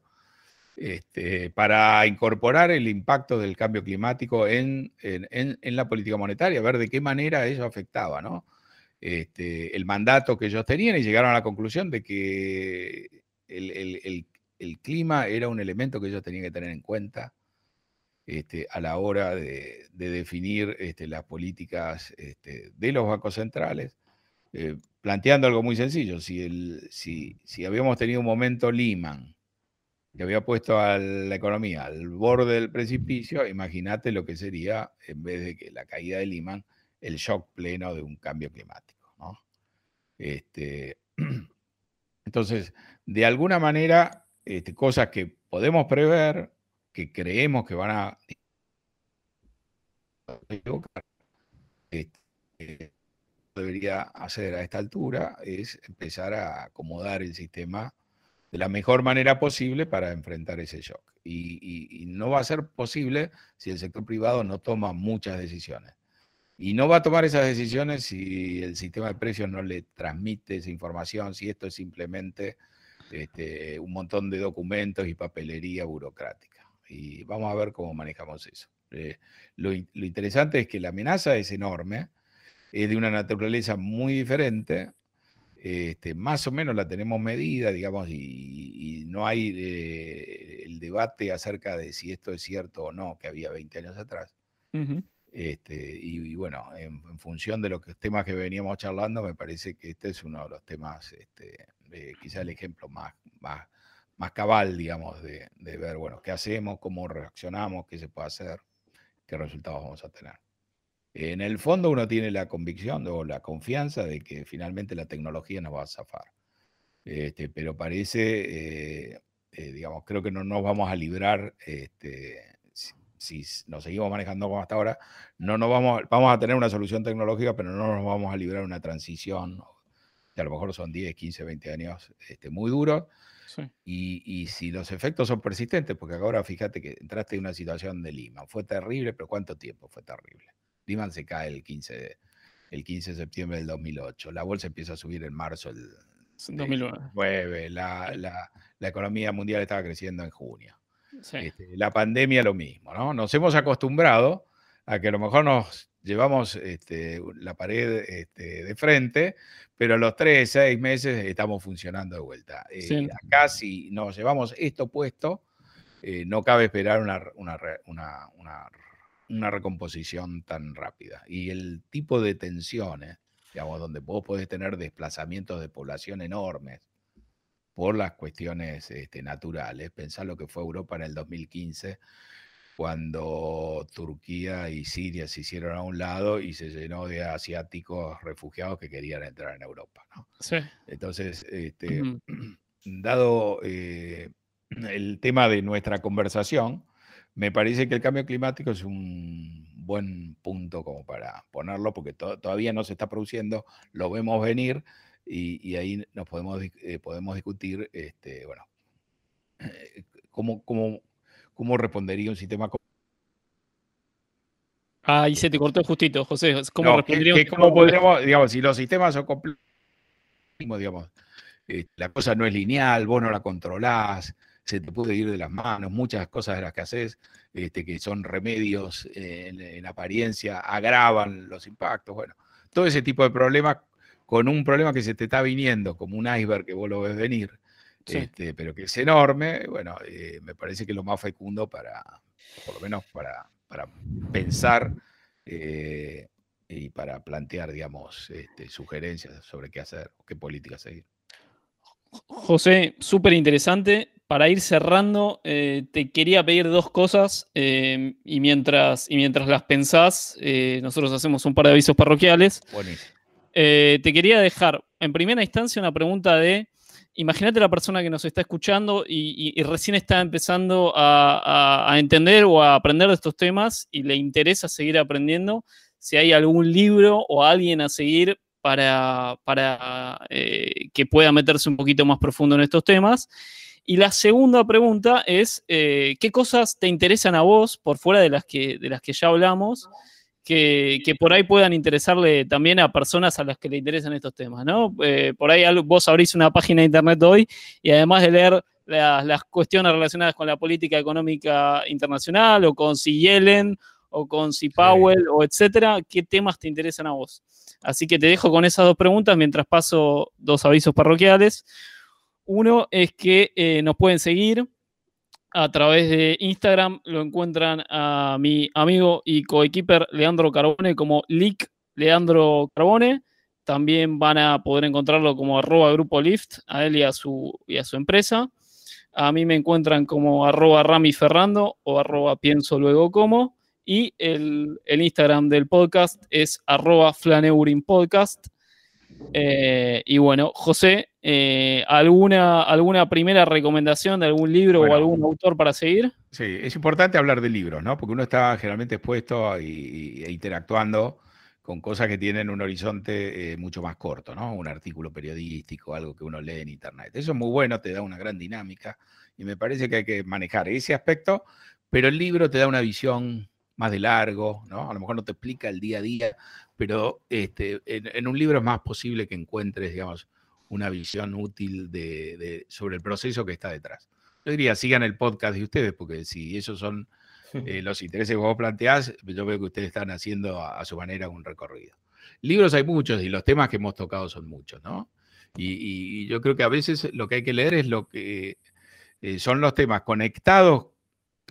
este, para incorporar el impacto del cambio climático en, la política monetaria, ver de qué manera eso afectaba ¿no? Este, el mandato que ellos tenían y llegaron a la conclusión de que el clima era un elemento que ellos tenían que tener en cuenta este, a la hora de, definir este, las políticas este, de los bancos centrales, eh, planteando algo muy sencillo. Si, si, si, habíamos tenido un momento Lehman que había puesto a la economía al borde del precipicio, imagínate lo que sería, en vez de que la caída de Lehman, el shock pleno de un cambio climático. Entonces, de alguna manera, cosas que podemos prever, que creemos que van a este, debería hacer a esta altura es empezar a acomodar el sistema de la mejor manera posible para enfrentar ese shock. Y, no va a ser posible si el sector privado no toma muchas decisiones. Y no va a tomar esas decisiones si el sistema de precios no le transmite esa información, si esto es simplemente este, un montón de documentos y papelería burocrática y vamos a ver cómo manejamos eso. Eh, lo, interesante es que la amenaza es enorme, es de una naturaleza muy diferente, este, más o menos la tenemos medida, digamos, y, no hay eh, el debate acerca de si esto es cierto o no que había 20 años atrás. este, y, bueno, en, función de los temas que veníamos charlando, me parece que este es uno de los temas, este, eh, quizá el ejemplo más, más, más cabal, digamos, de, ver, bueno, qué hacemos, cómo reaccionamos, qué se puede hacer, qué resultados vamos a tener. En el fondo uno tiene la convicción o la confianza de que finalmente la tecnología nos va a zafar. Este, pero parece, eh, eh, digamos, creo que no nos vamos a librar este, si nos seguimos manejando como hasta ahora, no nos vamos, vamos a tener una solución tecnológica, pero no nos vamos a librar una transición, que a lo mejor son 10, 15, 20 años este, muy duros. Y, y, si los efectos son persistentes, porque ahora fíjate que entraste en una situación de Lima, fue terrible, pero ¿cuánto tiempo fue terrible? Lima se cae el 15 de, el 15 de septiembre del 2008, la bolsa empieza a subir en marzo del 2009, la, la, la economía mundial estaba creciendo en junio. Este, la pandemia lo mismo, ¿no? Nos hemos acostumbrado a que a lo mejor nos llevamos este, la pared este, de frente, pero a los tres, seis meses estamos funcionando de vuelta. Eh, acá si nos llevamos esto puesto, eh, no cabe esperar una, una, una, una, recomposición tan rápida. Y el tipo de tensiones, digamos, donde vos podés tener desplazamientos de población enormes, por las cuestiones este, naturales. Pensar lo que fue Europa en el 2015, cuando Turquía y Siria se hicieron a un lado y se llenó de asiáticos refugiados que querían entrar en Europa. Entonces, este, dado eh, el tema de nuestra conversación, me parece que el cambio climático es un buen punto como para ponerlo, porque todavía no se está produciendo, lo vemos venir, y, ahí nos podemos, eh, podemos discutir, este, bueno, eh, cómo, cómo, cómo respondería un sistema Ah, ahí se te cortó justito, José. ¿Cómo respondería ¿cómo podríamos, digamos, si los sistemas son complejos, digamos, eh, la cosa no es lineal, vos no la controlás, se te puede ir de las manos, muchas cosas de las que haces, este, que son remedios en, apariencia, agravan los impactos, bueno, todo ese tipo de problemas con un problema que se te está viniendo, como un iceberg que vos lo ves venir, este, pero que es enorme, bueno, eh, me parece que es lo más fecundo para, por lo menos para, para pensar eh, y para plantear, digamos, este, sugerencias sobre qué hacer, qué política seguir. José, súper interesante. Para ir cerrando, eh, te quería pedir dos cosas y, mientras, y mientras las pensás, nosotros hacemos un par de avisos parroquiales. Buenísimo. Te quería dejar en primera instancia una pregunta de, imagínate la persona que nos está escuchando y, recién está empezando a, entender o a aprender de estos temas y le interesa seguir aprendiendo, si hay algún libro o alguien a seguir para, eh, que pueda meterse un poquito más profundo en estos temas. Y la segunda pregunta es, eh, ¿qué cosas te interesan a vos, por fuera de las que, de las que ya hablamos? Que, por ahí puedan interesarle también a personas a las que le interesan estos temas, ¿no? Eh, por ahí vos abrís una página de internet hoy y además de leer las, cuestiones relacionadas con la política económica internacional o con si Yellen o con si Powell o etcétera, ¿qué temas te interesan a vos? Así que te dejo con esas dos preguntas mientras paso dos avisos parroquiales. Uno es que eh, nos pueden seguir a través de Instagram lo encuentran a mi amigo y coequiper Leandro Carbone como Lick Leandro Carbone. También van a poder encontrarlo como arroba grupo Lift, a él y a su, y a su empresa. A mí me encuentran como arroba Rami Ferrando o arroba pienso luego como. Y el, el Instagram del podcast es arroba Flaneurin Podcast. Eh, y bueno, José, eh, ¿alguna, ¿alguna primera recomendación de algún libro o algún autor para seguir? Sí, es importante hablar de libros, ¿no? Porque uno está generalmente expuesto e interactuando con cosas que tienen un horizonte eh, mucho más corto, ¿no? Un artículo periodístico, algo que uno lee en internet. Eso es muy bueno, te da una gran dinámica y me parece que hay que manejar ese aspecto, pero el libro te da una visión más de largo, ¿no? A lo mejor no te explica el día a día, pero este, en, un libro es más posible que encuentres, digamos, una visión útil de, sobre el proceso que está detrás. Yo diría, sigan el podcast de ustedes, porque si esos son eh, los intereses que vos planteás, yo veo que ustedes están haciendo a, su manera un recorrido. Libros hay muchos y los temas que hemos tocado son muchos, ¿no? Y, yo creo que a veces lo que hay que leer es lo que eh, son los temas conectados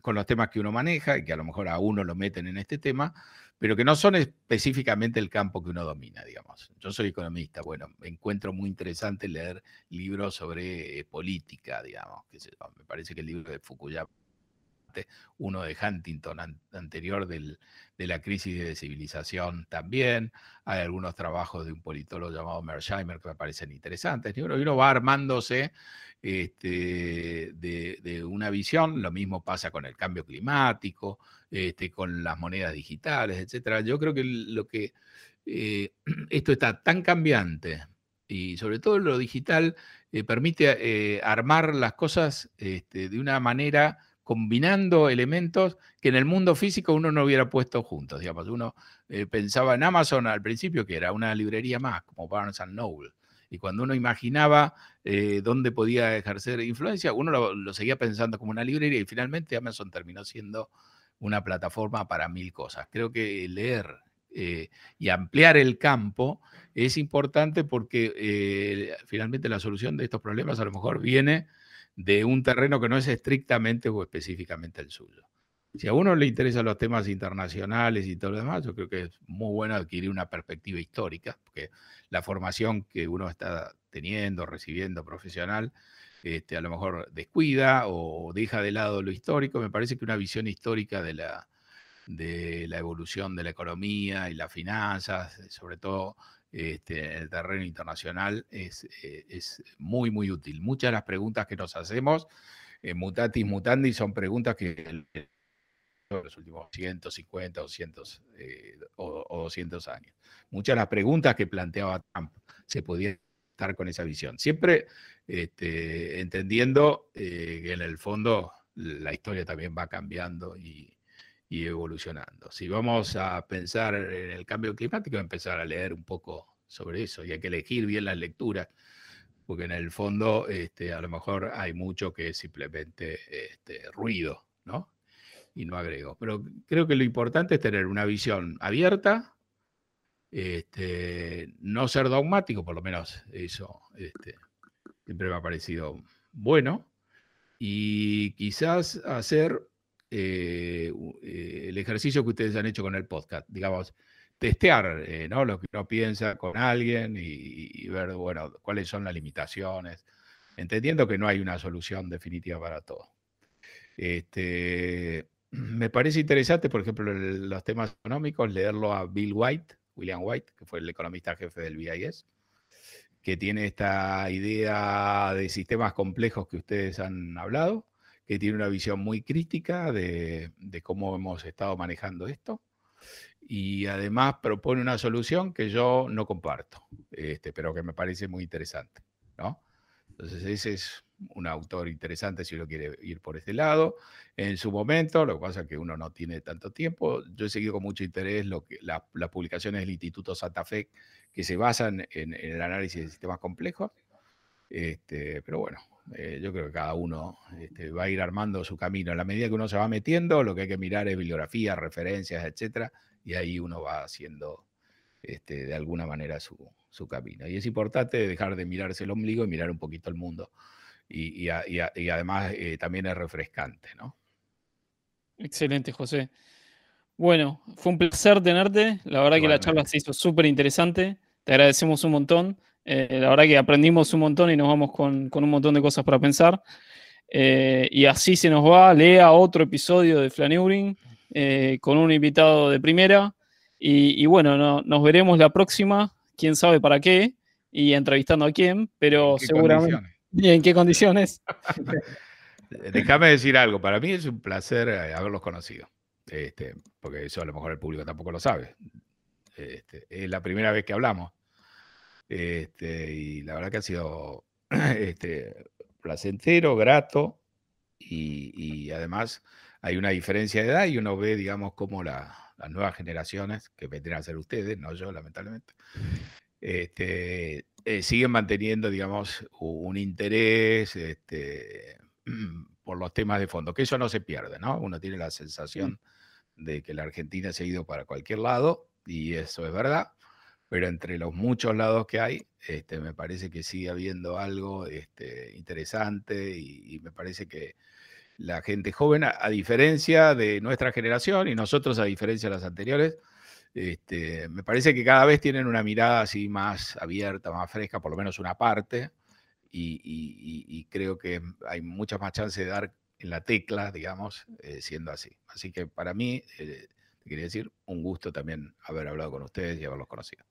con los temas que uno maneja y que a lo mejor a uno lo meten en este tema, pero que no son específicamente el campo que uno domina, digamos. Yo soy economista, bueno, me encuentro muy interesante leer libros sobre eh, política, digamos. me parece que el libro de Fukuyama uno de Huntington anterior de la crisis de civilización también. Hay algunos trabajos de un politólogo llamado Mersheimer que me parecen interesantes. Y uno, va armándose este, de, una visión. Lo mismo pasa con el cambio climático, este, con las monedas digitales, etc. Yo creo que lo que eh, esto está tan cambiante y sobre todo lo digital eh, permite eh, armar las cosas este, de una manera combinando elementos que en el mundo físico uno no hubiera puesto juntos. Digamos, uno pensaba en Amazon al principio que era una librería más, como Barnes Noble. Y cuando uno imaginaba dónde podía ejercer influencia, uno lo, seguía pensando como una librería y finalmente Amazon terminó siendo una plataforma para mil cosas. Creo que leer eh, y ampliar el campo es importante porque eh, finalmente la solución de estos problemas a lo mejor viene de un terreno que no es estrictamente o específicamente el suyo. Si a uno le interesan los temas internacionales y todo lo demás, yo creo que es muy bueno adquirir una perspectiva histórica, porque la formación que uno está teniendo, recibiendo profesional, este, a lo mejor descuida o deja de lado lo histórico. Me parece que una visión histórica de la, de la evolución de la economía y las finanzas, eh, sobre todo este, en el terreno internacional, es, eh, es, muy, muy útil. Muchas de las preguntas que nos hacemos, mutatis mutandi, son preguntas que en los últimos 150 200, eh, o, 200 años. Muchas de las preguntas que planteaba Trump se podían estar con esa visión. Siempre este, entendiendo que en el fondo la historia también va cambiando y, y evolucionando. Si vamos a pensar en el cambio climático, empezar a leer un poco sobre eso y hay que elegir bien las lecturas, porque en el fondo este, a lo mejor hay mucho que es simplemente este, ruido, ¿no? Y no agrego. Pero creo que lo importante es tener una visión abierta, este, no ser dogmático, por lo menos eso este, siempre me ha parecido bueno, y quizás hacer eh, eh, el ejercicio que ustedes han hecho con el podcast, digamos, testear eh, ¿no? lo que uno piensa con alguien y, ver, bueno, cuáles son las limitaciones, entendiendo que no hay una solución definitiva para todo. Este, me parece interesante, por ejemplo, los temas económicos, leerlo a Bill White, William White, que fue el economista jefe del BIS, que tiene esta idea de sistemas complejos que ustedes han hablado que tiene una visión muy crítica de, cómo hemos estado manejando esto y además propone una solución que yo no comparto, este, pero que me parece muy interesante. ¿no? Entonces ese es un autor interesante si uno quiere ir por este lado. En su momento, lo que pasa es que uno no tiene tanto tiempo, yo he seguido con mucho interés lo que, las publicaciones del Instituto Santa Fe que se basan en, el análisis de sistemas complejos, este, pero bueno, eh, yo creo que cada uno este, va a ir armando su camino. En la medida que uno se va metiendo, lo que hay que mirar es bibliografía, referencias, etcétera, y ahí uno va haciendo este, de alguna manera su, camino. Y es importante dejar de mirarse el ombligo y mirar un poquito el mundo. Y, además eh, también es refrescante, ¿no? Excelente, José. Bueno, fue un placer tenerte. La verdad que la charla se hizo súper interesante. Te agradecemos un montón. Eh, la verdad que aprendimos un montón y nos vamos con, un montón de cosas para pensar. Eh, y así se nos va, lea otro episodio de Flaneuring eh, con un invitado de primera. Y, bueno, nos veremos la próxima, quién sabe para qué, y entrevistando a quién, pero seguramente. ¿En qué condiciones? Déjame decir algo, para mí es un placer haberlos conocido, este, porque eso a lo mejor el público tampoco lo sabe. Este, es la primera vez que hablamos este, y la verdad que ha sido este, placentero, grato y, además hay una diferencia de edad y uno ve, digamos, como las nuevas generaciones, que vendrían a ser ustedes, no yo, lamentablemente, este, eh, siguen manteniendo, digamos, un interés este, por los temas de fondo, que eso no se pierde, ¿no? Uno tiene la sensación de que la Argentina se ha ido para cualquier lado y eso es verdad, pero entre los muchos lados que hay, este, me parece que sigue habiendo algo este, interesante y, me parece que la gente joven, a, diferencia de nuestra generación y nosotros a diferencia de las anteriores, este, me parece que cada vez tienen una mirada así más abierta, más fresca, por lo menos una parte, y, creo que hay muchas más chances de dar en la tecla, digamos, eh, siendo así. Así que para mí, eh, te quería decir, un gusto también haber hablado con ustedes y haberlos conocido.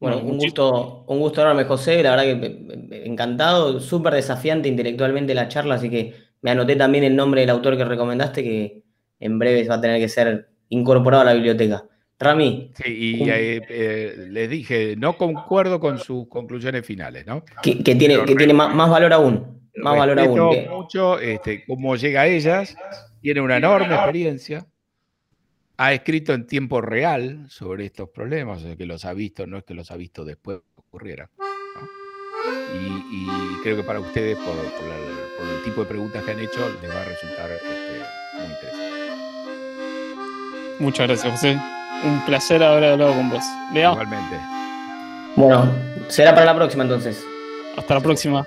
Bueno, un gusto, un gusto enorme, José. La verdad que encantado, súper desafiante intelectualmente la charla, así que me anoté también el nombre del autor que recomendaste, que en breve va a tener que ser incorporado a la biblioteca. Rami. Sí, y eh, les dije, no concuerdo con sus conclusiones finales, ¿no? Que, tiene, que tiene más, valor aún. Más valor aún. mucho este, cómo llega a ellas, tiene una enorme experiencia, ha escrito en tiempo real sobre estos problemas, o sea, que los ha visto, no es que los ha visto después que ocurriera. Y, creo que para ustedes, por, el, tipo de preguntas que han hecho, les va a resultar este, muy interesante. Muchas gracias, José. Un placer haber hablado con vos. Igualmente. Bueno, será para la próxima entonces. Hasta la próxima.